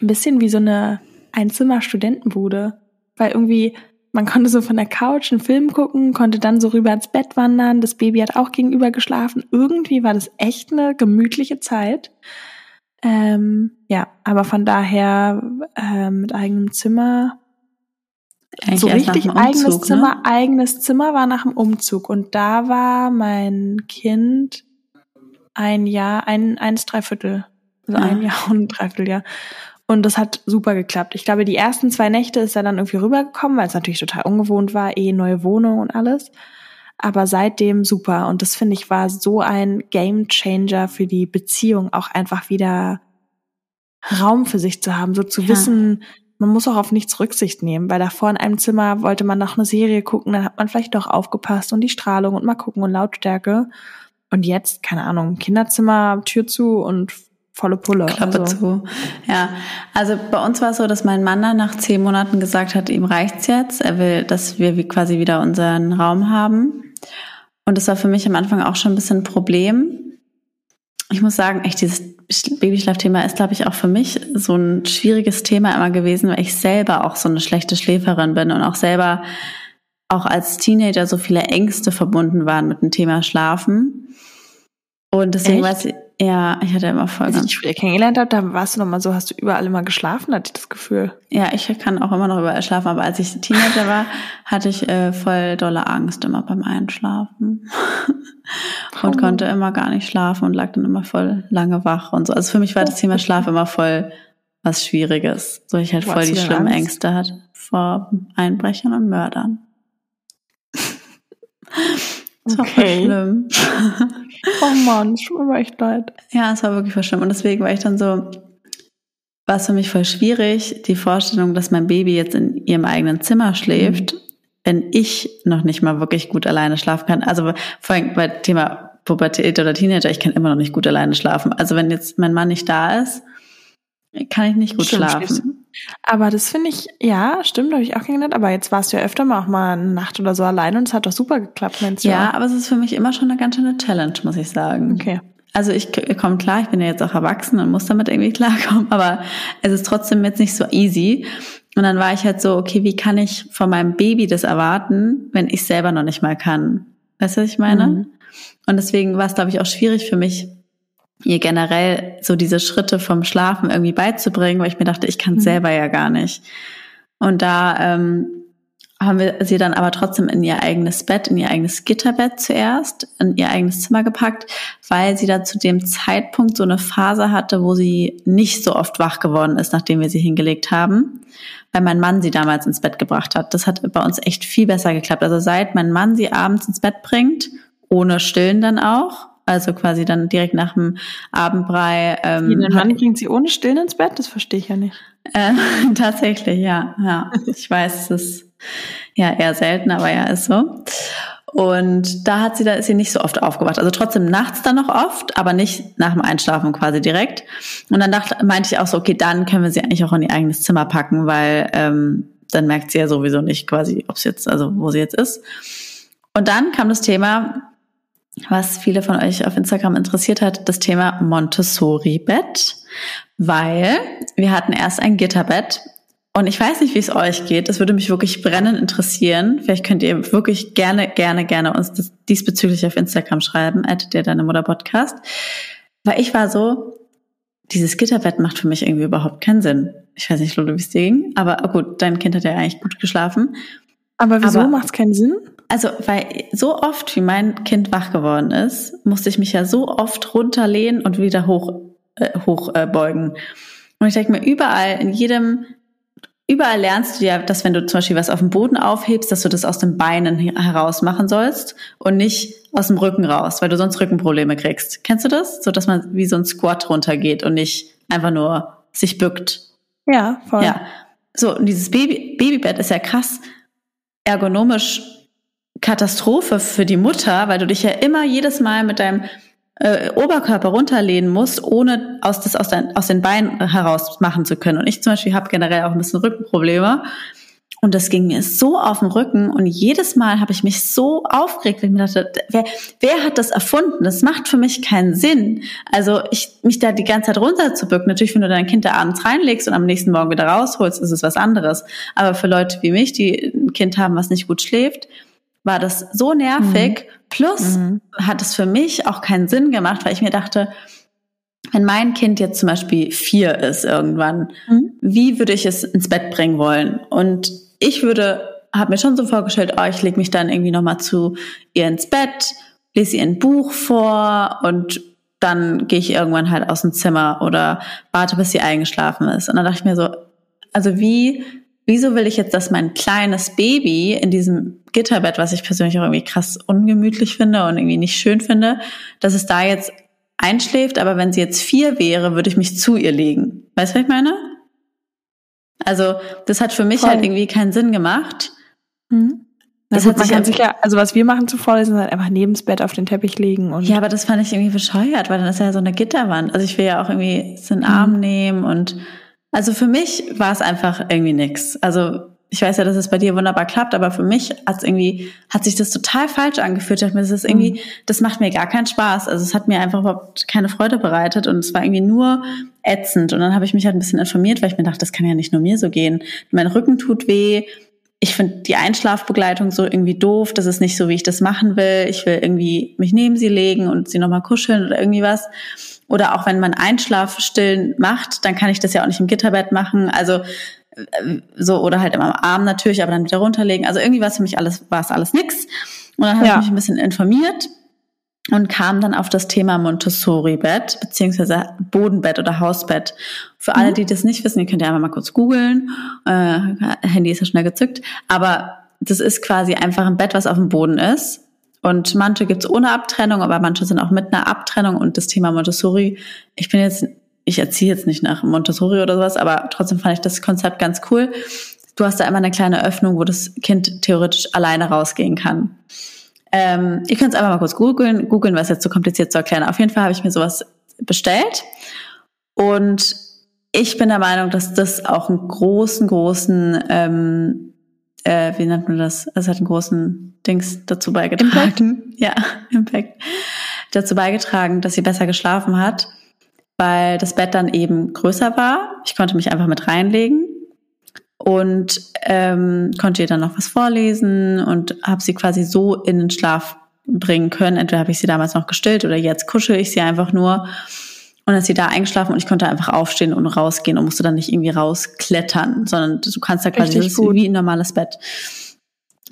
ein bisschen wie so eine Einzimmer-Studentenbude. Weil irgendwie, man konnte so von der Couch einen Film gucken, konnte dann so rüber ins Bett wandern. Das Baby hat auch gegenüber geschlafen. Irgendwie war das echt eine gemütliche Zeit. Ähm, ja, aber von daher äh, mit eigenem Zimmer. Eigentlich so richtig Umzug, eigenes ne? Zimmer, eigenes Zimmer war nach dem Umzug. Und da war mein Kind ein Jahr, ein, eins, dreiviertel. Also Ah. ein Jahr und ein Dreivierteljahr. Und das hat super geklappt. Ich glaube, die ersten zwei Nächte ist er dann irgendwie rübergekommen, weil es natürlich total ungewohnt war, eh neue Wohnung und alles. Aber seitdem super. Und das finde ich war so ein Game Changer für die Beziehung, auch einfach wieder Raum für sich zu haben, so zu Ja. wissen, man muss auch auf nichts Rücksicht nehmen, weil davor in einem Zimmer wollte man noch eine Serie gucken, dann hat man vielleicht doch aufgepasst und die Strahlung und mal gucken und Lautstärke. Und jetzt, keine Ahnung, Kinderzimmer, Tür zu und volle Pulle. Klappe Also, zu. Ja, also bei uns war es so, dass mein Mann dann nach zehn Monaten gesagt hat, ihm reicht's jetzt. Er will, dass wir quasi wieder unseren Raum haben. Und das war für mich am Anfang auch schon ein bisschen ein Problem. Ich muss sagen, echt dieses Babyschlafthema ist, glaube ich, auch für mich so ein schwieriges Thema immer gewesen, weil ich selber auch so eine schlechte Schläferin bin und auch selber auch als Teenager so viele Ängste verbunden waren mit dem Thema Schlafen. Und deswegen Echt? weiß ich, ja, ich hatte immer voll Als ich dich früher kennengelernt habe, da warst du noch mal so, hast du überall immer geschlafen, hatte ich das Gefühl. Ja, ich kann auch immer noch überall schlafen, aber als ich Teenager war, hatte ich äh, voll dolle Angst immer beim Einschlafen und konnte immer gar nicht schlafen und lag dann immer voll lange wach und so. Also für mich war das Thema Schlaf immer voll was Schwieriges, so ich halt Wo voll die schlimmen Angst? Ängste hatte vor Einbrechern und Mördern. Das war voll Okay. schlimm. Oh Mann, es tut mir echt leid. Ja, es war wirklich voll schlimm. Und deswegen war ich dann so, war es für mich voll schwierig, die Vorstellung, dass mein Baby jetzt in ihrem eigenen Zimmer schläft, wenn ich noch nicht mal wirklich gut alleine schlafen kann. Also vor allem bei Thema Pubertät oder Teenager, ich kann immer noch nicht gut alleine schlafen. Also wenn jetzt mein Mann nicht da ist, kann ich nicht gut Stimmt, schlafen. Aber das finde ich, ja, stimmt, habe ich auch kennengelernt, aber jetzt warst du ja öfter mal auch mal eine Nacht oder so alleine und es hat doch super geklappt, meinst du? Ja, aber es ist für mich immer schon eine ganz schöne Challenge, muss ich sagen. Okay. Also ich komme klar, ich bin ja jetzt auch erwachsen und muss damit irgendwie klarkommen, aber es ist trotzdem jetzt nicht so easy. Und dann war ich halt so, okay, wie kann ich von meinem Baby das erwarten, wenn ich selber noch nicht mal kann? Weißt du, was ich meine? Mhm. Und deswegen war es, glaube ich, auch schwierig für mich, ihr generell so diese Schritte vom Schlafen irgendwie beizubringen, weil ich mir dachte, ich kann Mhm. selber ja gar nicht. Und da ähm, haben wir sie dann aber trotzdem in ihr eigenes Bett, in ihr eigenes Gitterbett zuerst, in ihr eigenes Zimmer gepackt, weil sie da zu dem Zeitpunkt so eine Phase hatte, wo sie nicht so oft wach geworden ist, nachdem wir sie hingelegt haben, weil mein Mann sie damals ins Bett gebracht hat. Das hat bei uns echt viel besser geklappt. Also seit mein Mann sie abends ins Bett bringt, ohne Stillen dann auch, also quasi dann direkt nach dem Abendbrei. Ähm, Jeden Mann bringt sie ohne Stillen ins Bett? Das verstehe ich ja nicht. äh, tatsächlich, ja, ja. Ich weiß, es ist ja eher selten, aber ja, ist so. Und da hat sie, da ist sie nicht so oft aufgewacht. Also trotzdem nachts dann noch oft, aber nicht nach dem Einschlafen quasi direkt. Und dann dachte, meinte ich auch so, okay, dann können wir sie eigentlich auch in ihr eigenes Zimmer packen, weil ähm, dann merkt sie ja sowieso nicht quasi, ob sie jetzt, also wo sie jetzt ist. Und dann kam das Thema, was viele von euch auf Instagram interessiert hat, das Thema Montessori-Bett, weil wir hatten erst ein Gitterbett und ich weiß nicht, wie es euch geht. Das würde mich wirklich brennend interessieren. Vielleicht könnt ihr wirklich gerne, gerne, gerne uns diesbezüglich auf Instagram schreiben, at der deine Mutter Podcast. Weil ich war so, dieses Gitterbett macht für mich irgendwie überhaupt keinen Sinn. Ich weiß nicht, Lolo, wie es dir ging, aber gut, dein Kind hat ja eigentlich gut geschlafen. Aber wieso Aber- macht es keinen Sinn? Also, weil so oft, wie mein Kind wach geworden ist, musste ich mich ja so oft runterlehnen und wieder hoch, äh, hoch äh. Und ich denke mir, überall, in jedem, überall lernst du ja, dass wenn du zum Beispiel was auf dem Boden aufhebst, dass du das aus den Beinen he- heraus machen sollst und nicht aus dem Rücken raus, weil du sonst Rückenprobleme kriegst. Kennst du das? So, dass man wie so ein Squat runtergeht und nicht einfach nur sich bückt. Ja, voll. Ja. So, und dieses Baby, Babybett ist ja krass ergonomisch Katastrophe für die Mutter, weil du dich ja immer jedes Mal mit deinem äh, Oberkörper runterlehnen musst, ohne aus, das aus, dein, aus den Beinen heraus machen zu können. Und ich zum Beispiel habe generell auch ein bisschen Rückenprobleme. Und das ging mir so auf den Rücken und jedes Mal habe ich mich so aufgeregt, weil ich mir dachte, wer, wer hat das erfunden? Das macht für mich keinen Sinn. Also ich mich da die ganze Zeit runterzubücken. Natürlich, wenn du dein Kind da abends reinlegst und am nächsten Morgen wieder rausholst, ist es was anderes. Aber für Leute wie mich, die Kind haben, was nicht gut schläft, war das so nervig. Mhm. Plus mhm. hat es für mich auch keinen Sinn gemacht, weil ich mir dachte, wenn mein Kind jetzt zum Beispiel vier ist irgendwann, mhm. wie würde ich es ins Bett bringen wollen? Und ich würde, habe mir schon so vorgestellt, oh, ich lege mich dann irgendwie nochmal zu ihr ins Bett, lese ihr ein Buch vor und dann gehe ich irgendwann halt aus dem Zimmer oder warte, bis sie eingeschlafen ist. Und dann dachte ich mir so, also wie, wieso will ich jetzt, dass mein kleines Baby in diesem Gitterbett, was ich persönlich auch irgendwie krass ungemütlich finde und irgendwie nicht schön finde, dass es da jetzt einschläft, aber wenn sie jetzt vier wäre, würde ich mich zu ihr legen. Weißt du, was ich meine? Also das hat für mich Voll. halt irgendwie keinen Sinn gemacht. Mhm. Das, das hat sich sicher, also was wir machen zuvor, ist halt einfach neben das Bett auf den Teppich legen und. Ja, aber das fand ich irgendwie bescheuert, weil dann ist ja so eine Gitterwand. Also ich will ja auch irgendwie einen Arm mhm. nehmen und also für mich war es einfach irgendwie nix. Also ich weiß ja, dass es bei dir wunderbar klappt, aber für mich hat irgendwie, hat sich das total falsch angefühlt. Ich dachte mir, das ist irgendwie, mhm. das macht mir gar keinen Spaß. Also es hat mir einfach überhaupt keine Freude bereitet und es war irgendwie nur ätzend. Und dann habe ich mich halt ein bisschen informiert, weil ich mir dachte, das kann ja nicht nur mir so gehen. Mein Rücken tut weh. Ich finde die Einschlafbegleitung so irgendwie doof. Das ist nicht so, wie ich das machen will. Ich will irgendwie mich neben sie legen und sie nochmal kuscheln oder irgendwie was. Oder auch wenn man Einschlafstillen macht, dann kann ich das ja auch nicht im Gitterbett machen. Also so oder halt immer am Arm natürlich, aber dann wieder runterlegen. Also irgendwie war es für mich alles, war es alles nix. Und dann habe ja. ich mich ein bisschen informiert und kam dann auf das Thema Montessori-Bett beziehungsweise Bodenbett oder Hausbett. Für alle, mhm. die das nicht wissen, ihr könnt ja einfach mal kurz googeln. Äh, Handy ist ja schnell gezückt. Aber das ist quasi einfach ein Bett, was auf dem Boden ist. Und manche gibt's ohne Abtrennung, aber manche sind auch mit einer Abtrennung. Und das Thema Montessori, ich bin jetzt ich erziehe jetzt nicht nach Montessori oder sowas, aber trotzdem fand ich das Konzept ganz cool. Du hast da immer eine kleine Öffnung, wo das Kind theoretisch alleine rausgehen kann. Ähm, ihr könnt es einfach mal kurz googeln, googeln, was jetzt so kompliziert zu erklären. Auf jeden Fall habe ich mir sowas bestellt und ich bin der Meinung, dass das auch einen großen, großen, ähm, äh, wie nennt man das? Es hat einen großen Dings dazu beigetragen. Impact. Ja, Impact. Dazu beigetragen, dass sie besser geschlafen hat weil das Bett dann eben größer war. Ich konnte mich einfach mit reinlegen und ähm, konnte ihr dann noch was vorlesen und habe sie quasi so in den Schlaf bringen können. Entweder habe ich sie damals noch gestillt oder jetzt kuschel ich sie einfach nur. Und dann ist sie da eingeschlafen und ich konnte einfach aufstehen und rausgehen und musste dann nicht irgendwie rausklettern, sondern du kannst da quasi wie ein normales Bett.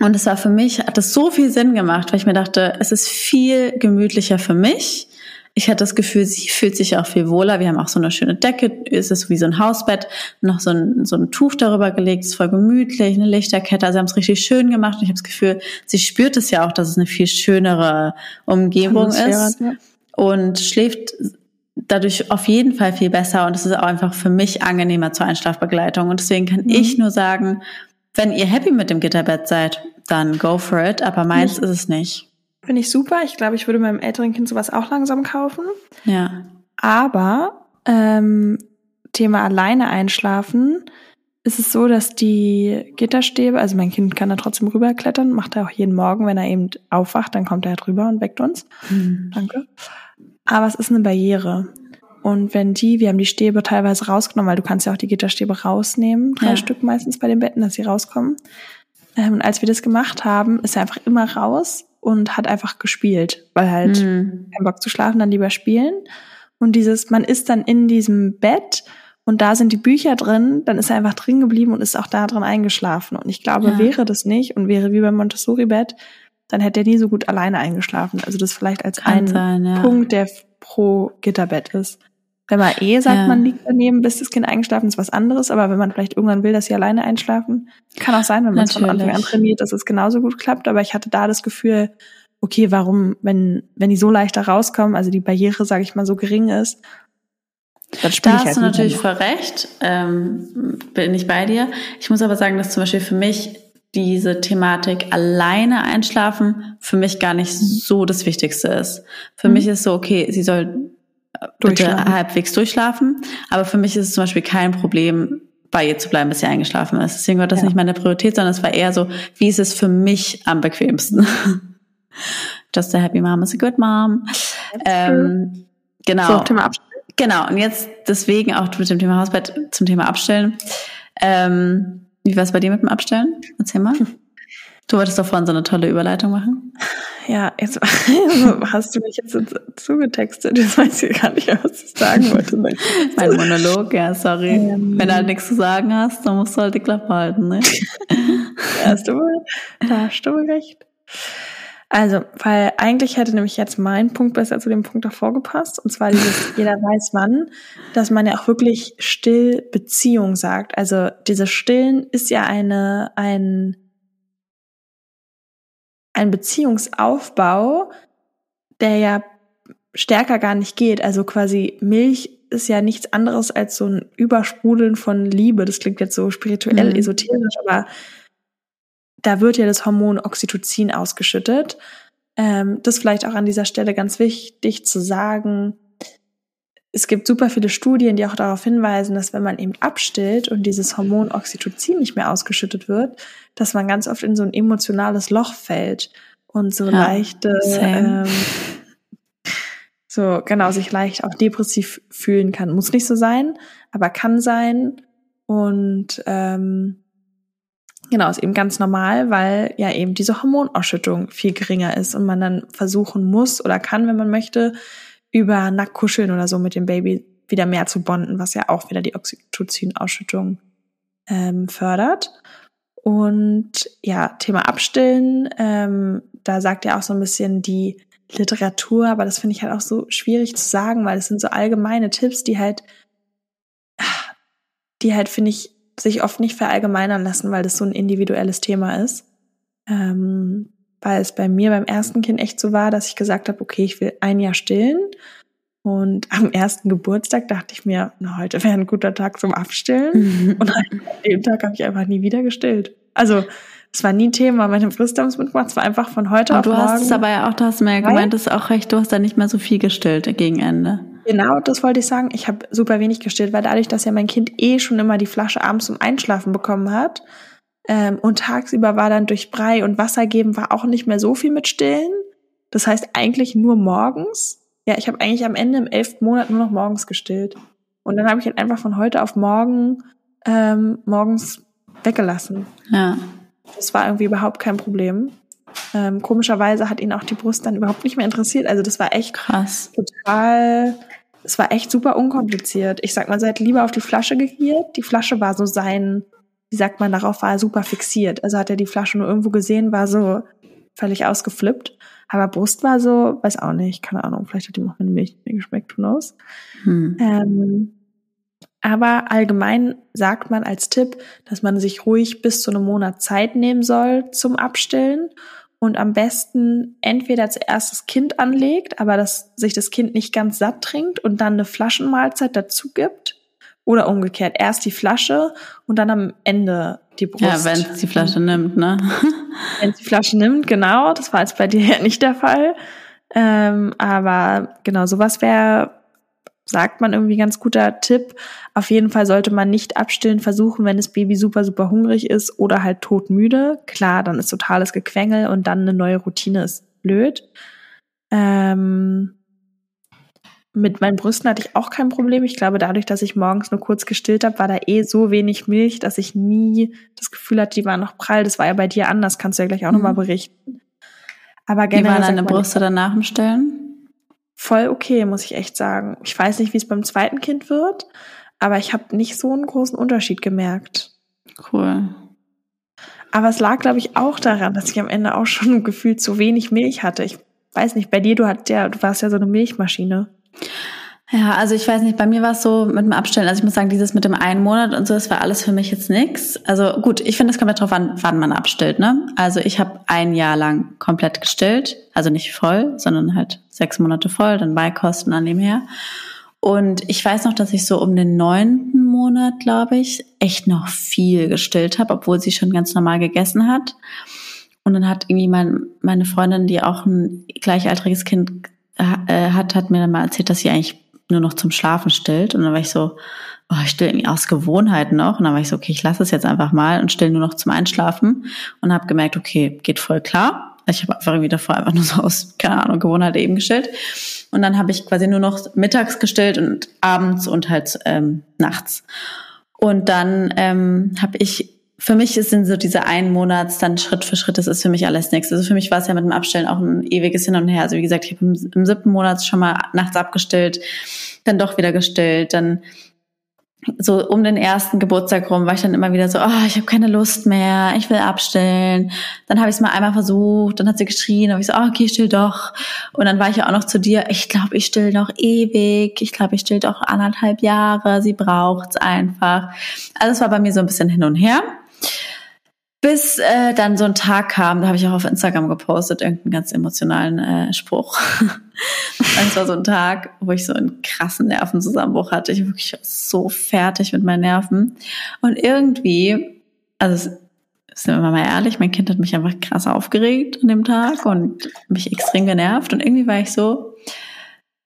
Und es war für mich, hat das so viel Sinn gemacht, weil ich mir dachte, es ist viel gemütlicher für mich ich hatte das Gefühl, sie fühlt sich auch viel wohler. Wir haben auch so eine schöne Decke, es ist wie so ein Hausbett, noch so ein, so ein Tuch darüber gelegt, ist voll gemütlich, eine Lichterkette. Also sie haben es richtig schön gemacht und ich habe das Gefühl, sie spürt es ja auch, dass es eine viel schönere Umgebung ist und schläft dadurch auf jeden Fall viel besser und es ist auch einfach für mich angenehmer zur Einschlafbegleitung. Und deswegen kann mhm. ich nur sagen, wenn ihr happy mit dem Gitterbett seid, dann go for it, aber meins mhm. ist es nicht. Finde ich super. Ich glaube, ich würde meinem älteren Kind sowas auch langsam kaufen. Ja. Aber ähm, Thema alleine einschlafen ist es so, dass die Gitterstäbe, also mein Kind kann da trotzdem rüberklettern, macht er auch jeden Morgen, wenn er eben aufwacht, dann kommt er halt rüber und weckt uns. Mhm. Danke. Aber es ist eine Barriere. Und wenn die, wir haben die Stäbe teilweise rausgenommen, weil du kannst ja auch die Gitterstäbe rausnehmen, drei ja. Stück meistens bei den Betten, dass sie rauskommen. Ähm, und als wir das gemacht haben, ist er einfach immer raus und hat einfach gespielt, weil halt mhm. kein Bock zu schlafen, dann lieber spielen. Und dieses, man ist dann in diesem Bett und da sind die Bücher drin, dann ist er einfach drin geblieben und ist auch da drin eingeschlafen. Und ich glaube, ja. wäre das nicht und wäre wie beim Montessori-Bett, dann hätte er nie so gut alleine eingeschlafen. Also das vielleicht als Kann ein sein, ja. Punkt, der pro Gitterbett ist. Wenn man eh sagt, ja. man liegt daneben, bis das Kind eingeschlafen ist, was anderes. Aber wenn man vielleicht irgendwann will, dass sie alleine einschlafen, kann auch sein, wenn man es von Anfang an trainiert, dass es genauso gut klappt. Aber ich hatte da das Gefühl, okay, warum, wenn, wenn die so leichter rauskommen, also die Barriere, sage ich mal, so gering ist, dann da hast halt du natürlich voll recht, ähm, bin ich bei dir. Ich muss aber sagen, dass zum Beispiel für mich diese Thematik alleine einschlafen für mich gar nicht so das Wichtigste ist. Für mhm. mich ist so, okay, sie soll bitte halbwegs durchschlafen. Aber für mich ist es zum Beispiel kein Problem, bei ihr zu bleiben, bis sie eingeschlafen ist. Deswegen war das Ja. nicht meine Priorität, sondern es war eher so, wie ist es für mich am bequemsten? Just a happy mom is a good mom. Ähm, genau. So, Thema Abstand. Genau, und jetzt deswegen auch mit dem Thema Hausbett zum Thema Abstellen. Ähm, wie war es bei dir mit dem Abstellen? Erzähl mal. Du wolltest doch vorhin so eine tolle Überleitung machen. Ja, jetzt hast du mich jetzt zugetextet. Jetzt weiß ich gar nicht was ich sagen wollte. Mein Monolog, ja, sorry. Ähm. Wenn du halt nichts zu sagen hast, dann musst du halt die Klappe halten, ne? Da hast du wohl, da hast du wohl recht. Also, weil eigentlich hätte nämlich jetzt mein Punkt besser zu dem Punkt davor gepasst. Und zwar dieses, jeder weiß wann, dass man ja auch wirklich still Beziehung sagt. Also, dieses Stillen ist ja eine, ein, ein Beziehungsaufbau, der ja stärker gar nicht geht. Also quasi Milch ist ja nichts anderes als so ein Übersprudeln von Liebe. Das klingt jetzt so spirituell, Mhm. esoterisch, aber da wird ja das Hormon Oxytocin ausgeschüttet. Ähm, das vielleicht auch an dieser Stelle ganz wichtig zu sagen. Es gibt super viele Studien, die auch darauf hinweisen, dass wenn man eben abstillt und dieses Hormon Oxytocin nicht mehr ausgeschüttet wird, dass man ganz oft in so ein emotionales Loch fällt und so Ja, leichte, same. ähm, so genau sich leicht auch depressiv fühlen kann. Muss nicht so sein, aber kann sein. Und ähm, Genau, ist eben ganz normal, weil ja eben diese Hormonausschüttung viel geringer ist und man dann versuchen muss oder kann, wenn man möchte, über Nacktkuscheln oder so mit dem Baby wieder mehr zu bonden, was ja auch wieder die Oxytocin-Ausschüttung ähm, fördert. Und ja, Thema Abstillen, ähm, da sagt ja auch so ein bisschen die Literatur, aber das finde ich halt auch so schwierig zu sagen, weil es sind so allgemeine Tipps, die halt, die halt, finde ich, sich oft nicht verallgemeinern lassen, weil das so ein individuelles Thema ist. Ähm, weil es bei mir beim ersten Kind echt so war, dass ich gesagt habe, okay, ich will ein Jahr stillen. Und am ersten Geburtstag dachte ich mir, na, heute wäre ein guter Tag zum Abstillen. Und an dem Tag habe ich einfach nie wieder gestillt. Also es war nie Thema, meine Brüste haben es mitgemacht, es war einfach von heute Und auf du morgen. hast es aber ja auch, du hast mir ja gemeint, das ist auch recht, du hast da nicht mehr so viel gestillt gegen Ende. Genau, das wollte ich sagen. Ich habe super wenig gestillt, weil dadurch, dass ja mein Kind eh schon immer die Flasche abends zum Einschlafen bekommen hat ähm, und tagsüber war dann durch Brei und Wasser geben, war auch nicht mehr so viel mit Stillen. Das heißt eigentlich nur morgens. Ja, ich habe eigentlich am Ende im elften Monat nur noch morgens gestillt. Und dann habe ich halt einfach von heute auf morgen ähm, morgens weggelassen. Ja. Das war irgendwie überhaupt kein Problem. Ähm, komischerweise hat ihn auch die Brust dann überhaupt nicht mehr interessiert. Also das war echt Krass. total, es war echt super unkompliziert. Ich sag mal, sie hat lieber auf die Flasche gegiert. Die Flasche war so sein, wie sagt man, darauf war er super fixiert. Also hat er die Flasche nur irgendwo gesehen, war so völlig ausgeflippt. Aber Brust war so, weiß auch nicht, keine Ahnung, vielleicht hat ihm auch meine Milch nicht mehr geschmeckt, who knows. Hm. Ähm, aber allgemein sagt man als Tipp, dass man sich ruhig bis zu einem Monat Zeit nehmen soll zum Abstillen und am besten entweder zuerst das Kind anlegt, aber dass sich das Kind nicht ganz satt trinkt und dann eine Flaschenmahlzeit dazu gibt. Oder umgekehrt, erst die Flasche und dann am Ende die Brust. Ja, wenn es die Flasche nimmt, ne? Wenn es die Flasche nimmt, genau. Das war jetzt bei dir ja nicht der Fall. Ähm, aber genau, sowas wäre, sagt man irgendwie ganz guter Tipp. Auf jeden Fall sollte man nicht abstillen versuchen, wenn das Baby super, super hungrig ist oder halt todmüde. Klar, dann ist totales Gequengel und dann eine neue Routine ist blöd. Ähm, mit meinen Brüsten hatte ich auch kein Problem. Ich glaube, dadurch, dass ich morgens nur kurz gestillt habe, war da eh so wenig Milch, dass ich nie das Gefühl hatte, die war noch prall. Das war ja bei dir anders, kannst du ja gleich auch Mhm. nochmal berichten. Aber Wie generell waren sagt deine Brüste danach im Stillen? Voll okay, muss ich echt sagen. Ich weiß nicht, wie es beim zweiten Kind wird, aber ich habe nicht so einen großen Unterschied gemerkt. Cool. Aber es lag, glaube ich, auch daran, dass ich am Ende auch schon gefühlt zu wenig Milch hatte. Ich weiß nicht, bei dir, du hattest ja, du warst ja so eine Milchmaschine. Ja, also ich weiß nicht, bei mir war es so mit dem Abstellen, also ich muss sagen, dieses mit dem einen Monat und so, das war alles für mich jetzt nix. Also gut, ich finde, es kommt ja drauf an, wann man abstillt, ne? Also ich habe ein Jahr lang komplett gestillt, also nicht voll, sondern halt sechs Monate voll, dann Beikosten an dem her. Und ich weiß noch, dass ich so um den neunten Monat, glaube ich, echt noch viel gestillt habe, obwohl sie schon ganz normal gegessen hat. Und dann hat irgendwie mein, meine Freundin, die auch ein gleichaltriges Kind äh, hat, hat mir dann mal erzählt, dass sie eigentlich nur noch zum Schlafen stillt. Und dann war ich so, oh, ich still irgendwie aus Gewohnheit noch. Und dann war ich so, okay, ich lasse es jetzt einfach mal und still nur noch zum Einschlafen und habe gemerkt, okay, geht voll klar. Ich habe einfach irgendwie davor einfach nur so aus, keine Ahnung, Gewohnheit eben gestillt. Und dann habe ich quasi nur noch mittags gestillt und abends und halt ähm, nachts. Und dann ähm, habe ich für mich sind so diese einen Monats dann Schritt für Schritt, das ist für mich alles nichts. Also für mich war es ja mit dem Abstellen auch ein ewiges Hin und Her. Also wie gesagt, ich habe im, im siebten Monat schon mal nachts abgestillt, dann doch wieder gestillt, dann so um den ersten Geburtstag rum war ich dann immer wieder so, oh, ich habe keine Lust mehr, ich will abstillen. Dann habe ich es mal einmal versucht, dann hat sie geschrien, und ich so, oh, okay, still doch. Und dann war ich ja auch noch zu dir, ich glaube, ich still noch ewig, ich glaube, ich still doch anderthalb Jahre, sie braucht's einfach. Also es war bei mir so ein bisschen hin und her. Bis äh, dann so ein Tag kam, da habe ich auch auf Instagram gepostet, irgendeinen ganz emotionalen äh, Spruch. es war so ein Tag, wo ich so einen krassen Nervenzusammenbruch hatte. Ich war wirklich so fertig mit meinen Nerven. Und irgendwie, also sind wir mal ehrlich, mein Kind hat mich einfach krass aufgeregt an dem Tag und mich extrem genervt. Und irgendwie war ich so,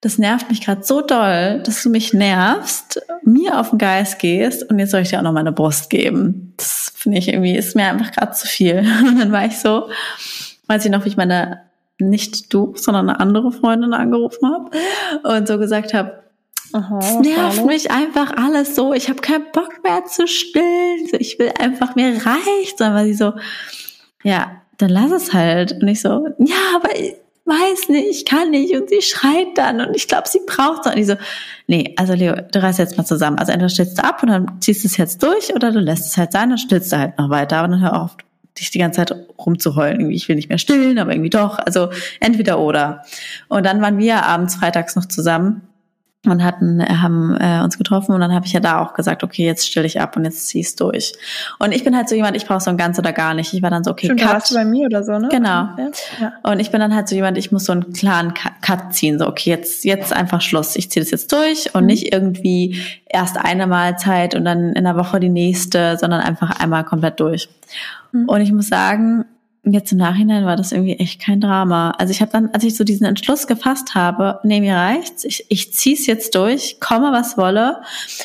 das nervt mich gerade so doll, dass du mich nervst, mir auf den Geist gehst und jetzt soll ich dir auch noch meine Brust geben. Das finde ich irgendwie, ist mir einfach gerade zu viel. Und dann war ich so, weiß ich noch, wie ich meine, nicht du, sondern eine andere Freundin angerufen habe und so gesagt habe, es nervt mich einfach alles so. Ich habe keinen Bock mehr zu stillen. Ich will einfach, mir reicht. Dann war sie so, ja, dann lass es halt. Und ich so, ja, aber weiß nicht, kann nicht. Und sie schreit dann und ich glaube, sie braucht es. Und ich so, nee, also Leo, du reißt jetzt mal zusammen. Also entweder stillst du ab und dann ziehst du es jetzt durch oder du lässt es halt sein, dann stillst du halt noch weiter. Aber dann hör auf, dich die ganze Zeit rumzuheulen. Irgendwie, ich will nicht mehr stillen, aber irgendwie doch. Also entweder oder. Und dann waren wir abends freitags noch zusammen und hatten haben äh, uns getroffen und dann habe ich ja da auch gesagt, okay, jetzt stelle ich ab und jetzt zieh's durch. Und ich bin halt so jemand, ich brauche so ein ganz oder gar nicht. Ich war dann so okay, Stimmt, Cut. warst du bei mir oder so, ne? Genau. Ja. Und ich bin dann halt so jemand, ich muss so einen klaren Cut ziehen, so okay, jetzt jetzt einfach Schluss. Ich ziehe das jetzt durch und mhm. nicht irgendwie erst eine Mahlzeit und dann in der Woche die nächste, sondern einfach einmal komplett durch. Mhm. Und ich muss sagen, jetzt im Nachhinein war das irgendwie echt kein Drama. Also ich habe dann, als ich so diesen Entschluss gefasst habe, nee, mir reicht's, ich, ich zieh's jetzt durch, komme was wolle.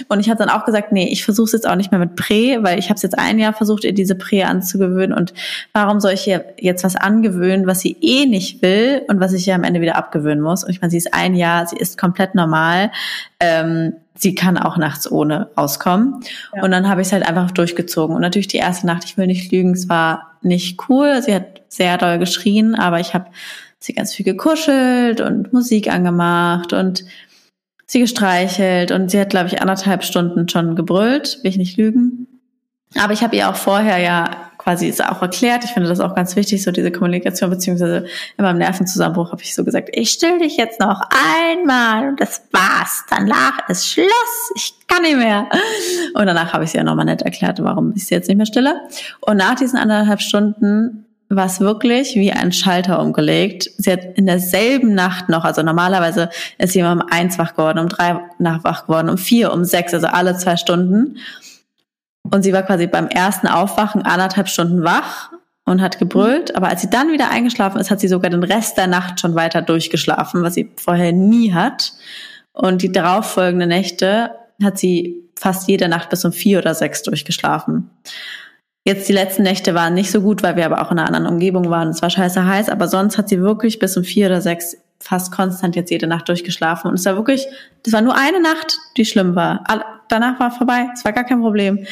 Und ich habe dann auch gesagt, nee, ich versuche jetzt auch nicht mehr mit Prä, weil ich habe es jetzt ein Jahr versucht, ihr diese Prä anzugewöhnen. Und warum soll ich ihr jetzt was angewöhnen, was sie eh nicht will und was ich ihr am Ende wieder abgewöhnen muss? Und ich meine, sie ist ein Jahr, sie ist komplett normal. Ähm, sie kann auch nachts ohne auskommen. Ja. Und dann habe ich es halt einfach durchgezogen. Und natürlich die erste Nacht, ich will nicht lügen, es war nicht cool. Sie hat sehr doll geschrien, aber ich habe sie ganz viel gekuschelt und Musik angemacht und sie gestreichelt und sie hat, glaube ich, anderthalb Stunden schon gebrüllt, will ich nicht lügen. Aber ich habe ihr auch vorher ja quasi ist auch erklärt. Ich finde das auch ganz wichtig, so diese Kommunikation, beziehungsweise in meinem Nervenzusammenbruch habe ich so gesagt, ich still dich jetzt noch einmal und das war's. Danach ist Schluss. Ich kann nicht mehr. Und danach habe ich sie ja nochmal nett erklärt, warum ich sie jetzt nicht mehr stille. Und nach diesen anderthalb Stunden war es wirklich wie ein Schalter umgelegt. Sie hat in derselben Nacht noch, also normalerweise ist immer um eins wach geworden, um drei nach wach geworden, um vier, um sechs, also alle zwei Stunden. Und sie war quasi beim ersten Aufwachen anderthalb Stunden wach und hat gebrüllt. Aber als sie dann wieder eingeschlafen ist, hat sie sogar den Rest der Nacht schon weiter durchgeschlafen, was sie vorher nie hat. Und die darauffolgenden Nächte hat sie fast jede Nacht bis um vier oder sechs durchgeschlafen. Jetzt die letzten Nächte waren nicht so gut, weil wir aber auch in einer anderen Umgebung waren. Es war scheiße heiß, aber sonst hat sie wirklich bis um vier oder sechs fast konstant jetzt jede Nacht durchgeschlafen. Und es war wirklich, das war nur eine Nacht, die schlimm war. Danach war vorbei. Es war gar kein Problem.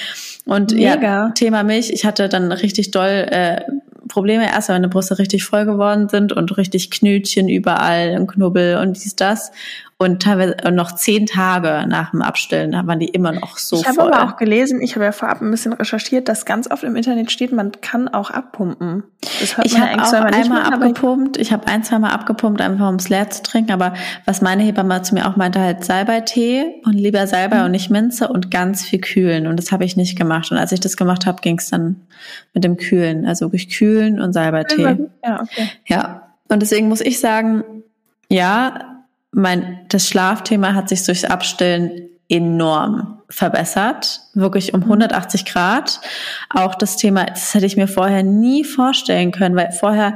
Und Mega. ja, Thema Milch. Ich hatte dann richtig doll äh, Probleme. Erst, weil meine Brüste richtig voll geworden sind und richtig Knötchen überall und Knubbel und dies, das. Und teilweise noch zehn Tage nach dem Abstellen waren die immer noch so ich voll. Ich habe aber auch gelesen, ich habe ja vorab ein bisschen recherchiert, dass ganz oft im Internet steht, man kann auch abpumpen. Das hört ich habe auch einmal machen, abgepumpt. Ich habe ein, zweimal abgepumpt, einfach um es leer zu trinken. Aber was meine Hebamme zu mir auch meinte, halt Salbei-Tee und lieber Salbei mhm. und nicht Minze und ganz viel kühlen. Und das habe ich nicht gemacht. Und als ich das gemacht habe, ging es dann mit dem Kühlen. Also wirklich kühlen und Salbei-Tee. Ja, okay. Ja. Und deswegen muss ich sagen, ja, mein, das Schlafthema hat sich durchs Abstillen enorm verbessert, wirklich um 180 Grad. Auch das Thema, das hätte ich mir vorher nie vorstellen können, weil vorher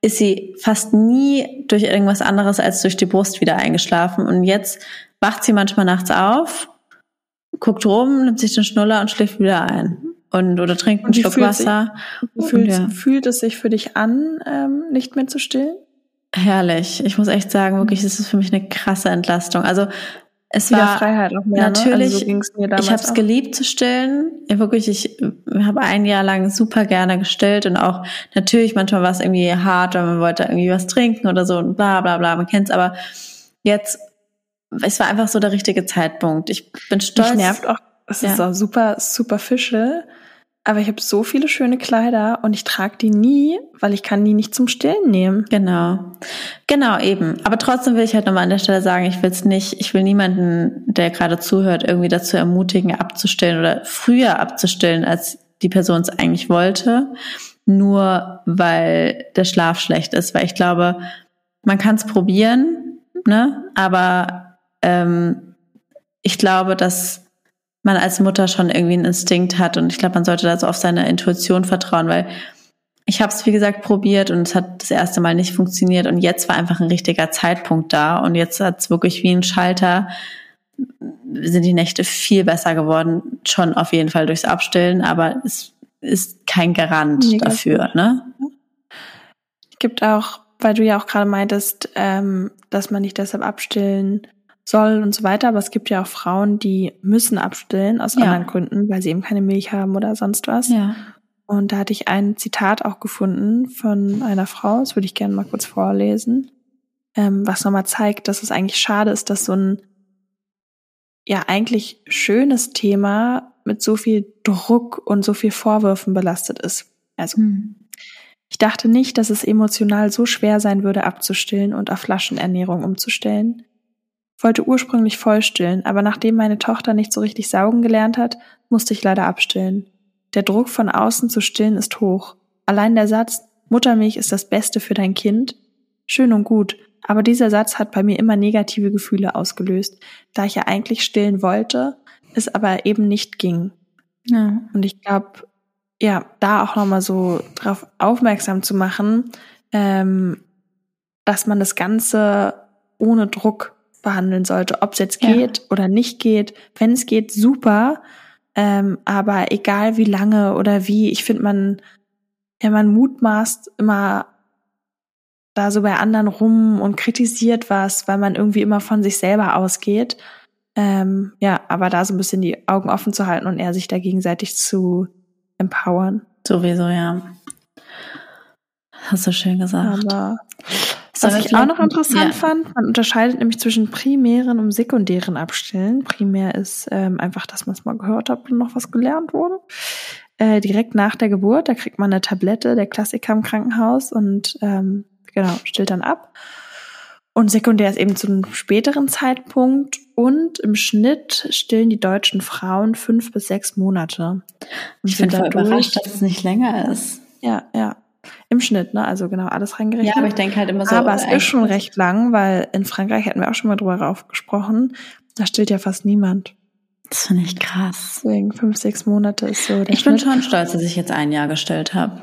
ist sie fast nie durch irgendwas anderes als durch die Brust wieder eingeschlafen und jetzt wacht sie manchmal nachts auf guckt rum, nimmt sich den Schnuller und schläft wieder ein. Und, oder trinkt einen Und Schluck Wasser. Wie fühlt, ja. fühlt es sich für dich an, ähm, nicht mehr zu stillen? Herrlich. Ich muss echt sagen, wirklich, das ist für mich eine krasse Entlastung. Also es war Freiheit auch mehr. natürlich, ne? also so ich habe es geliebt zu stillen. Ja, wirklich, ich habe ein Jahr lang super gerne gestillt und auch natürlich manchmal war es irgendwie hart, weil man wollte irgendwie was trinken oder so und bla bla bla. Man kennt's, aber jetzt es war einfach so der richtige Zeitpunkt. Ich bin stolz. Mich nervt auch, es ist Ja. auch super superficial, aber ich habe so viele schöne Kleider und ich trage die nie, weil ich kann die nicht zum Stillen nehmen. Genau. Genau, eben. Aber trotzdem will ich halt nochmal an der Stelle sagen, ich will es nicht, ich will niemanden, der gerade zuhört, irgendwie dazu ermutigen, abzustillen oder früher abzustillen, als die Person es eigentlich wollte, nur weil der Schlaf schlecht ist. Weil ich glaube, man kann es probieren, ne? Aber ähm, ich glaube, dass man als Mutter schon irgendwie einen Instinkt hat und ich glaube, man sollte da so auf seine Intuition vertrauen, weil ich habe es wie gesagt probiert und es hat das erste Mal nicht funktioniert und jetzt war einfach ein richtiger Zeitpunkt da und jetzt hat es wirklich wie ein Schalter sind die Nächte viel besser geworden, schon auf jeden Fall durchs Abstillen, aber es ist kein Garant Mega dafür, ne? Es gibt auch, weil du ja auch gerade meintest, ähm, dass man nicht deshalb abstillen soll und so weiter, aber es gibt ja auch Frauen, die müssen abstillen aus Ja. anderen Gründen, weil sie eben keine Milch haben oder sonst was. Ja. Und da hatte ich ein Zitat auch gefunden von einer Frau, das würde ich gerne mal kurz vorlesen, ähm, was nochmal zeigt, dass es eigentlich schade ist, dass so ein ja eigentlich schönes Thema mit so viel Druck und so viel Vorwürfen belastet ist. Also Hm. ich dachte nicht, dass es emotional so schwer sein würde, abzustillen und auf Flaschenernährung umzustellen. Ich wollte ursprünglich vollstillen, aber nachdem meine Tochter nicht so richtig saugen gelernt hat, musste ich leider abstillen. Der Druck von außen zu stillen ist hoch. Allein der Satz, Muttermilch ist das Beste für dein Kind, schön und gut, aber dieser Satz hat bei mir immer negative Gefühle ausgelöst, da ich ja eigentlich stillen wollte, es aber eben nicht ging. Ja. Und ich glaube, ja, da auch nochmal so drauf aufmerksam zu machen, ähm, dass man das Ganze ohne Druck behandeln sollte, ob es jetzt Ja. geht oder nicht geht. Wenn es geht, super. Ähm, aber egal wie lange oder wie, ich finde, man, ja, man mutmaßt immer da so bei anderen rum und kritisiert was, weil man irgendwie immer von sich selber ausgeht. Ähm, ja, aber da so ein bisschen die Augen offen zu halten und eher sich da gegenseitig zu empowern. Sowieso, ja. Hast du schön gesagt. Aber was ich auch noch interessant Ja. fand, man unterscheidet nämlich zwischen primären und sekundären Abstillen. Primär ist ähm, einfach, dass man es mal gehört hat und noch was gelernt wurde. Äh, direkt nach der Geburt, da kriegt man eine Tablette, der Klassiker im Krankenhaus und ähm, genau, stillt dann ab. Und sekundär ist eben zu einem späteren Zeitpunkt und im Schnitt stillen die deutschen Frauen fünf bis sechs Monate. Und Ich bin voll überrascht, dass es nicht länger ist. Ja, ja. Im Schnitt, ne? Also genau, alles reingerechnet. Ja, aber ich denke halt immer so. Aber es ist schon recht lang, weil in Frankreich hatten wir auch schon mal drüber rauf gesprochen. Da stillt ja fast niemand. Das finde ich krass. Deswegen fünf, sechs Monate ist so der Ich bin Schnitt. schon stolz, dass ich jetzt ein Jahr gestellt habe.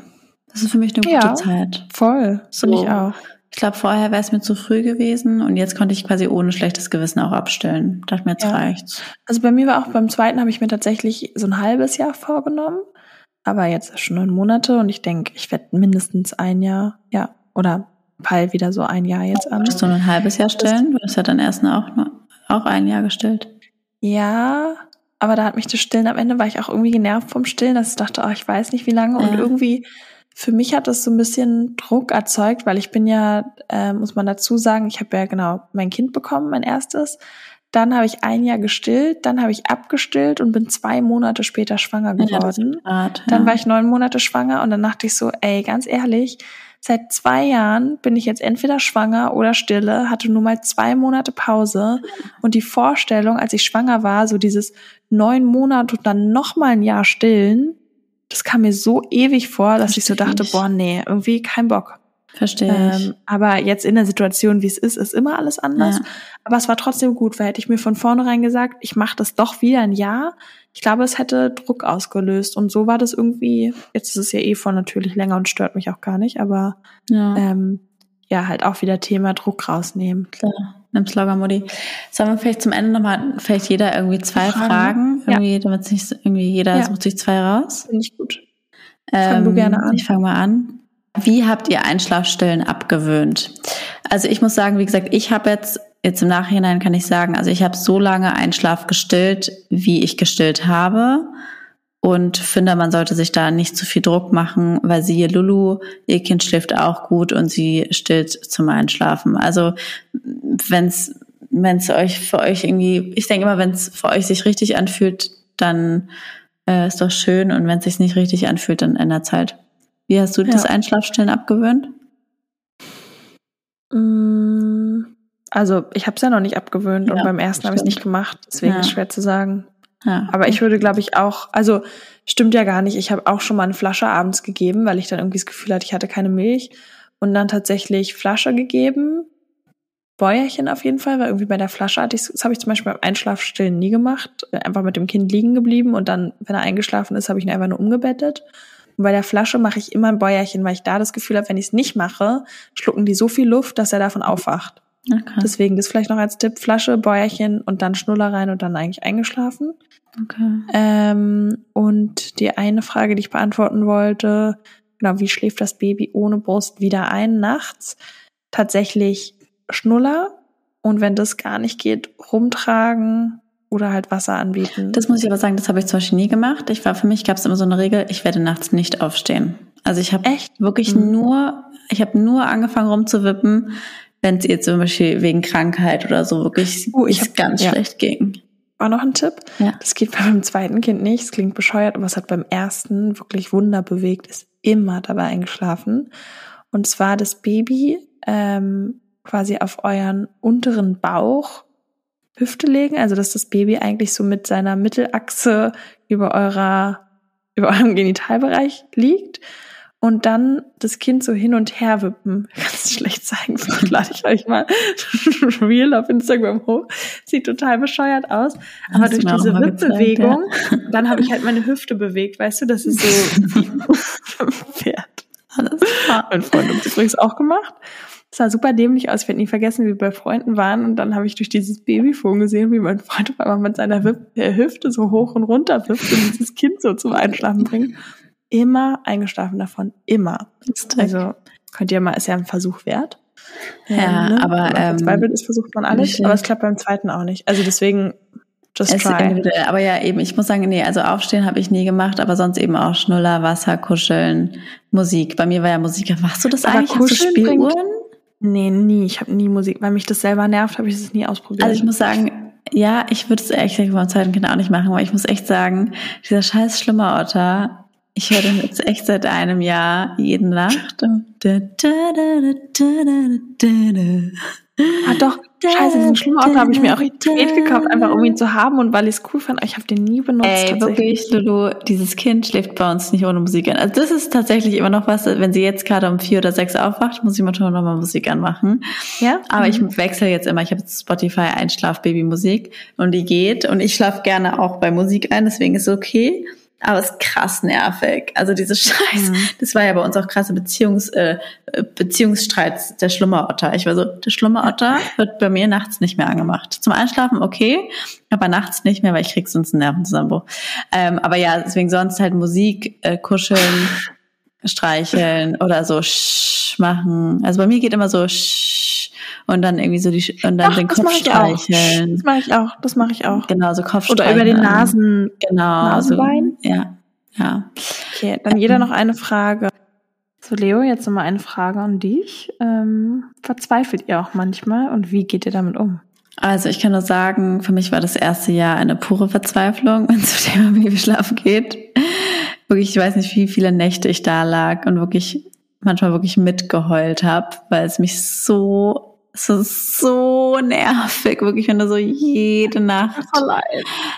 Das ist für mich eine gute Ja. Zeit. Voll, finde So. ich auch. Ich glaube, vorher wäre es mir zu früh gewesen und jetzt konnte ich quasi ohne schlechtes Gewissen auch abstellen. Dachte mir, jetzt Ja. reicht's. Also bei mir war auch beim zweiten habe ich mir tatsächlich so ein halbes Jahr vorgenommen. Aber jetzt schon neun Monate und ich denke, ich werde mindestens ein Jahr, ja, oder peil wieder so ein Jahr jetzt an. Würdest du nur ein halbes Jahr stillen? Du hast ja dann erst auch nur auch ein Jahr gestellt. Ja, aber da hat mich das Stillen am Ende, war ich auch irgendwie genervt vom Stillen, dass ich dachte, oh, ich weiß nicht wie lange. Und Ja. irgendwie, für mich hat das so ein bisschen Druck erzeugt, weil ich bin ja, äh, muss man dazu sagen, ich habe ja genau mein Kind bekommen, mein erstes. Dann habe ich ein Jahr gestillt, dann habe ich abgestillt und bin zwei Monate später schwanger Ja, geworden. ist grad, Dann ja. war ich neun Monate schwanger und dann dachte ich so, ey, ganz ehrlich, seit zwei Jahren bin ich jetzt entweder schwanger oder stille, hatte nur mal zwei Monate Pause und die Vorstellung, als ich schwanger war, so dieses neun Monate und dann noch mal ein Jahr stillen, das kam mir so ewig vor, dass ich so dachte, boah, nee, irgendwie kein Bock. Verstehe ich. Ähm, aber jetzt in der Situation, wie es ist, ist immer alles anders. Ja. Aber es war trotzdem gut, weil hätte ich mir von vornherein gesagt, ich mache das doch wieder ein Jahr. Ich glaube, es hätte Druck ausgelöst. Und so war das irgendwie, jetzt ist es ja eh voll natürlich länger und stört mich auch gar nicht, aber ja. ähm, ja, halt auch wieder Thema Druck rausnehmen. Klar. Nimm Slogger Modi. Sollen wir vielleicht zum Ende nochmal, vielleicht jeder irgendwie zwei Fragen, Fragen irgendwie, ja. damit nicht irgendwie jeder ja. sucht sich zwei raus? Finde ich gut. Ähm, fang du gerne an. Ich fange mal an. Wie habt ihr Einschlafstillen abgewöhnt? Also ich muss sagen, wie gesagt, ich habe jetzt jetzt im Nachhinein kann ich sagen, also ich habe so lange Einschlaf gestillt, wie ich gestillt habe und finde, man sollte sich da nicht zu viel Druck machen, weil sie Lulu, ihr Kind schläft auch gut und sie stillt zum Einschlafen. Also wenn es wenn es euch für euch irgendwie, ich denke immer, wenn es für euch sich richtig anfühlt, dann äh, ist doch schön und wenn es sich nicht richtig anfühlt, dann ändert halt. Wie hast du ja. das Einschlafstillen abgewöhnt? Mm, also ich habe es ja noch nicht abgewöhnt ja, und beim ersten habe ich es nicht gemacht, deswegen ja. ist schwer zu sagen. Ja. Aber ich würde, glaube ich, auch, also stimmt ja gar nicht. Ich habe auch schon mal eine Flasche abends gegeben, weil ich dann irgendwie das Gefühl hatte, ich hatte keine Milch. Und dann tatsächlich Flasche gegeben. Bäuerchen auf jeden Fall, weil irgendwie bei der Flasche hatte ich, das habe ich zum Beispiel beim Einschlafstillen nie gemacht. Einfach mit dem Kind liegen geblieben und dann, wenn er eingeschlafen ist, habe ich ihn einfach nur umgebettet. Und bei der Flasche mache ich immer ein Bäuerchen, weil ich da das Gefühl habe, wenn ich es nicht mache, schlucken die so viel Luft, dass er davon aufwacht. Okay. Deswegen das vielleicht noch als Tipp, Flasche, Bäuerchen und dann Schnuller rein und dann eigentlich eingeschlafen. Okay. Ähm, und die eine Frage, die ich beantworten wollte, genau, wie schläft das Baby ohne Brust wieder ein nachts? Tatsächlich Schnuller und wenn das gar nicht geht, rumtragen oder halt Wasser anbieten. Das muss ich aber sagen, das habe ich zum Beispiel nie gemacht. Ich war für mich gab es immer so eine Regel, ich werde nachts nicht aufstehen. Also ich habe echt wirklich mhm. nur, ich habe nur angefangen rumzuwippen, wenn es ihr zum Beispiel wegen Krankheit oder so wirklich uh, ich hab, ganz ja. schlecht ging. War noch ein Tipp. Ja. Das geht bei meinem zweiten Kind nicht. Es klingt bescheuert, aber es hat beim ersten wirklich Wunder bewegt. Ist immer dabei eingeschlafen. Und zwar das Baby ähm, quasi auf euren unteren Bauch Hüfte legen, also dass das Baby eigentlich so mit seiner Mittelachse über eurer über eurem Genitalbereich liegt und dann das Kind so hin und her wippen. Ganz schlecht zeigen, vielleicht lade ich euch mal Real auf Instagram hoch. Sieht total bescheuert aus. Aber durch diese Wippbewegung, ja. dann habe ich halt meine Hüfte bewegt, weißt du, das ist so Pferd. Alles klar. Mein Freund hat es übrigens auch gemacht. Es sah super dämlich aus. Ich werde nie vergessen, wie wir bei Freunden waren und dann habe ich durch dieses Babyfon gesehen, wie mein Freund auf einmal mit seiner Hüfte so hoch und runter wippt und dieses Kind so zum Einschlafen bringt immer eingeschlafen davon. Immer. Also könnt ihr mal, ist ja ein Versuch wert. Ja, ähm, ne? aber ähm, Zweifel ist, versucht man alles, aber es klappt beim zweiten auch nicht. Also deswegen just es try. Aber ja, eben, ich muss sagen, nee, also aufstehen habe ich nie gemacht, aber sonst eben auch Schnuller, Wasser, Kuscheln, Musik. Bei mir war ja Musik. Machst du das aber eigentlich? Kuscheln Hast du Spieluhren? Nee, nie. Ich habe nie Musik, weil mich das selber nervt, habe ich es nie ausprobiert. Also ich muss sagen, ja, ich würde es ehrlich gesagt beim zweiten Kind auch nicht machen, aber ich muss echt sagen, dieser scheiß schlimmer Otter, ich höre den jetzt echt seit einem Jahr jede Nacht. Ah doch, scheiße, diesen schlimmen Auto habe ich mir auch Qualität gekauft, einfach um ihn zu haben und weil ich es cool fand. Ich habe den nie benutzt. Ey, wirklich, Lulu, dieses Kind schläft bei uns nicht ohne Musik an. Also das ist tatsächlich immer noch was, wenn sie jetzt gerade um vier oder sechs aufwacht, muss ich mal schon nochmal Musik anmachen. Ja. Aber mhm. ich wechsle jetzt immer. Ich habe jetzt Spotify Einschlaf-Baby-Musik und die geht und ich schlafe gerne auch bei Musik ein, deswegen ist es okay aber es ist krass nervig. Also diese Scheiße, mhm. das war ja bei uns auch krasse Beziehungs, äh, Beziehungsstreit, der Schlummerotter. Ich war so, der Schlummerotter wird bei mir nachts nicht mehr angemacht. Zum Einschlafen okay, aber nachts nicht mehr, weil ich krieg sonst einen Nervenzusammenbruch. Ähm, aber ja, deswegen sonst halt Musik, äh, kuscheln, streicheln oder so sch machen. Also bei mir geht immer so sch und dann irgendwie so die und dann Ach, den Kopf streicheln. Das mache ich auch. Das mache ich auch. Genau, so Kopf Oder über den Nasen. Genau. Nasenbein. So, ja. Ja. Okay, dann jeder noch eine Frage. So, Leo, jetzt nochmal eine Frage an dich. Ähm, verzweifelt ihr auch manchmal und wie geht ihr damit um? Also ich kann nur sagen, für mich war das erste Jahr eine pure Verzweiflung, wenn es um Thema Babyschlaf geht. Wirklich, ich weiß nicht, wie viele Nächte ich da lag und wirklich manchmal wirklich mitgeheult habe, weil es mich so es ist so nervig, wirklich, wenn du so jede Nacht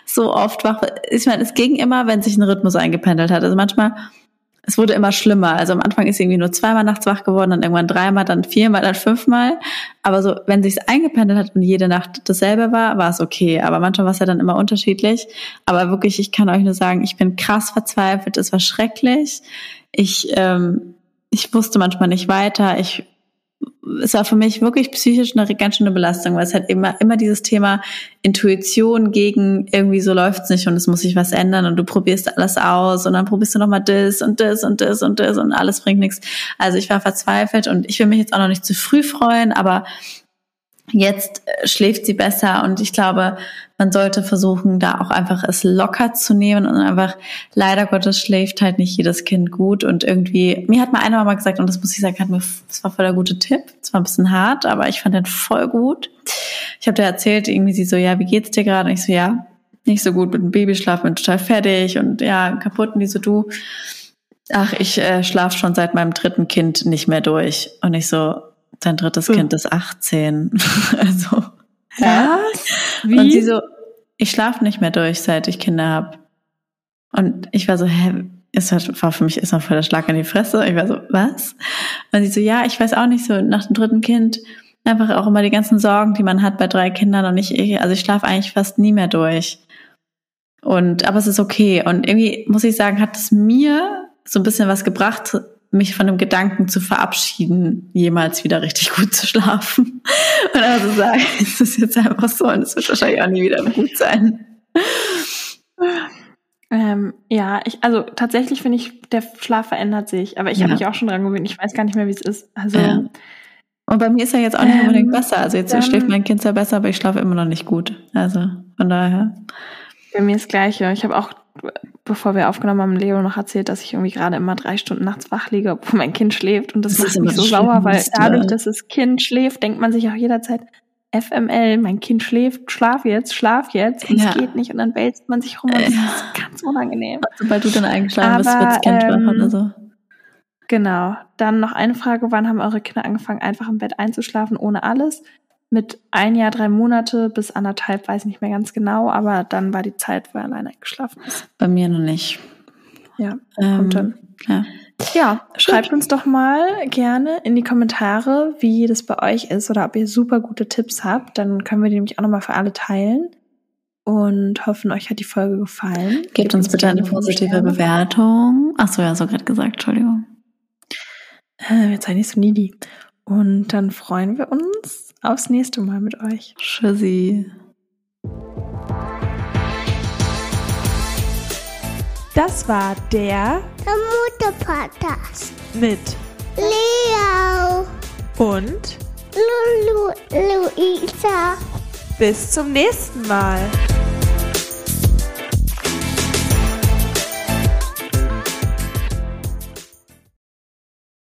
so oft wach Ich meine, es ging immer, wenn sich ein Rhythmus eingependelt hat. Also manchmal, es wurde immer schlimmer. Also am Anfang ist irgendwie nur zweimal nachts wach geworden, dann irgendwann dreimal, dann viermal, dann fünfmal. Aber so, wenn sich's eingependelt hat und jede Nacht dasselbe war, war es okay. Aber manchmal war es ja dann immer unterschiedlich. Aber wirklich, ich kann euch nur sagen, ich bin krass verzweifelt. Es war schrecklich. Ich, ähm, ich wusste manchmal nicht weiter. Ich es war für mich wirklich psychisch eine ganz schöne Belastung, weil es halt immer, immer dieses Thema Intuition gegen irgendwie so läuft's nicht und es muss sich was ändern und du probierst alles aus und dann probierst du nochmal das und das und das und das und alles bringt nichts. Also ich war verzweifelt und ich will mich jetzt auch noch nicht zu früh freuen, aber Jetzt äh, schläft sie besser und ich glaube, man sollte versuchen, da auch einfach es locker zu nehmen und einfach, leider Gottes schläft halt nicht jedes Kind gut und irgendwie, mir hat mal einer mal gesagt, und das muss ich sagen, hat mir, das war voll der gute Tipp, es war ein bisschen hart, aber ich fand den voll gut. Ich habe dir erzählt, irgendwie sie so, ja, wie geht's dir gerade? Und ich so, ja, nicht so gut mit dem Babyschlaf, bin total fertig und ja, kaputt und die so, du, ach, ich äh, schlaf schon seit meinem dritten Kind nicht mehr durch. Und ich so, Dein drittes hm. Kind ist 18. also. Ja. Wie? Und sie so, ich schlafe nicht mehr durch, seit ich Kinder habe. Und ich war so, hä, halt, war für mich noch voll der Schlag in die Fresse. Ich war so, was? Und sie so, ja, ich weiß auch nicht so, nach dem dritten Kind einfach auch immer die ganzen Sorgen, die man hat bei drei Kindern und ich, also ich schlafe eigentlich fast nie mehr durch. Und, aber es ist okay. Und irgendwie muss ich sagen, hat es mir so ein bisschen was gebracht, mich von dem Gedanken zu verabschieden, jemals wieder richtig gut zu schlafen. Und also sagen, es ist jetzt einfach so und es wird wahrscheinlich auch nie wieder gut sein. Ähm, ja, ich, also tatsächlich finde ich, der Schlaf verändert sich, aber ich ja. habe mich auch schon dran gewöhnt. Ich weiß gar nicht mehr, wie es ist. Also ja. Und bei mir ist er jetzt auch nicht ähm, unbedingt besser. Also jetzt dann, schläft mein Kind zwar besser, aber ich schlafe immer noch nicht gut. Also von daher. Bei mir ist das Gleiche. Ich habe auch bevor wir aufgenommen haben, Leo noch erzählt, dass ich irgendwie gerade immer drei Stunden nachts wach liege, obwohl mein Kind schläft. Und das, das macht mich so sauer, weil dadurch, dass das Kind schläft, denkt man sich auch jederzeit, FML, mein Kind schläft, schlaf jetzt, schlaf jetzt. Und ja. es geht nicht. Und dann wälzt man sich rum und das ist ganz unangenehm. Sobald du dann eingeschlafen bist, wird das Kind ähm, wach oder so. Genau. Dann noch eine Frage, wann haben eure Kinder angefangen, einfach im Bett einzuschlafen, ohne alles? Mit ein Jahr, drei Monate bis anderthalb, weiß ich nicht mehr ganz genau, aber dann war die Zeit, wo er alleine eingeschlafen ist. Bei mir noch nicht. Ja, ähm, und dann. Ja. ja, schreibt uns doch mal gerne in die Kommentare, wie das bei euch ist oder ob ihr super gute Tipps habt. Dann können wir die nämlich auch nochmal für alle teilen und hoffen, euch hat die Folge gefallen. Gebt, Gebt uns bitte eine positive Sterne. Bewertung. Ach so, ja, so gerade gesagt, Entschuldigung. Äh, jetzt sei nicht so needy. Und dann freuen wir uns aufs nächste Mal mit euch. Tschüssi. Das war der, der Mutter-Podcast mit Leo und Lulu Luisa. Bis zum nächsten Mal.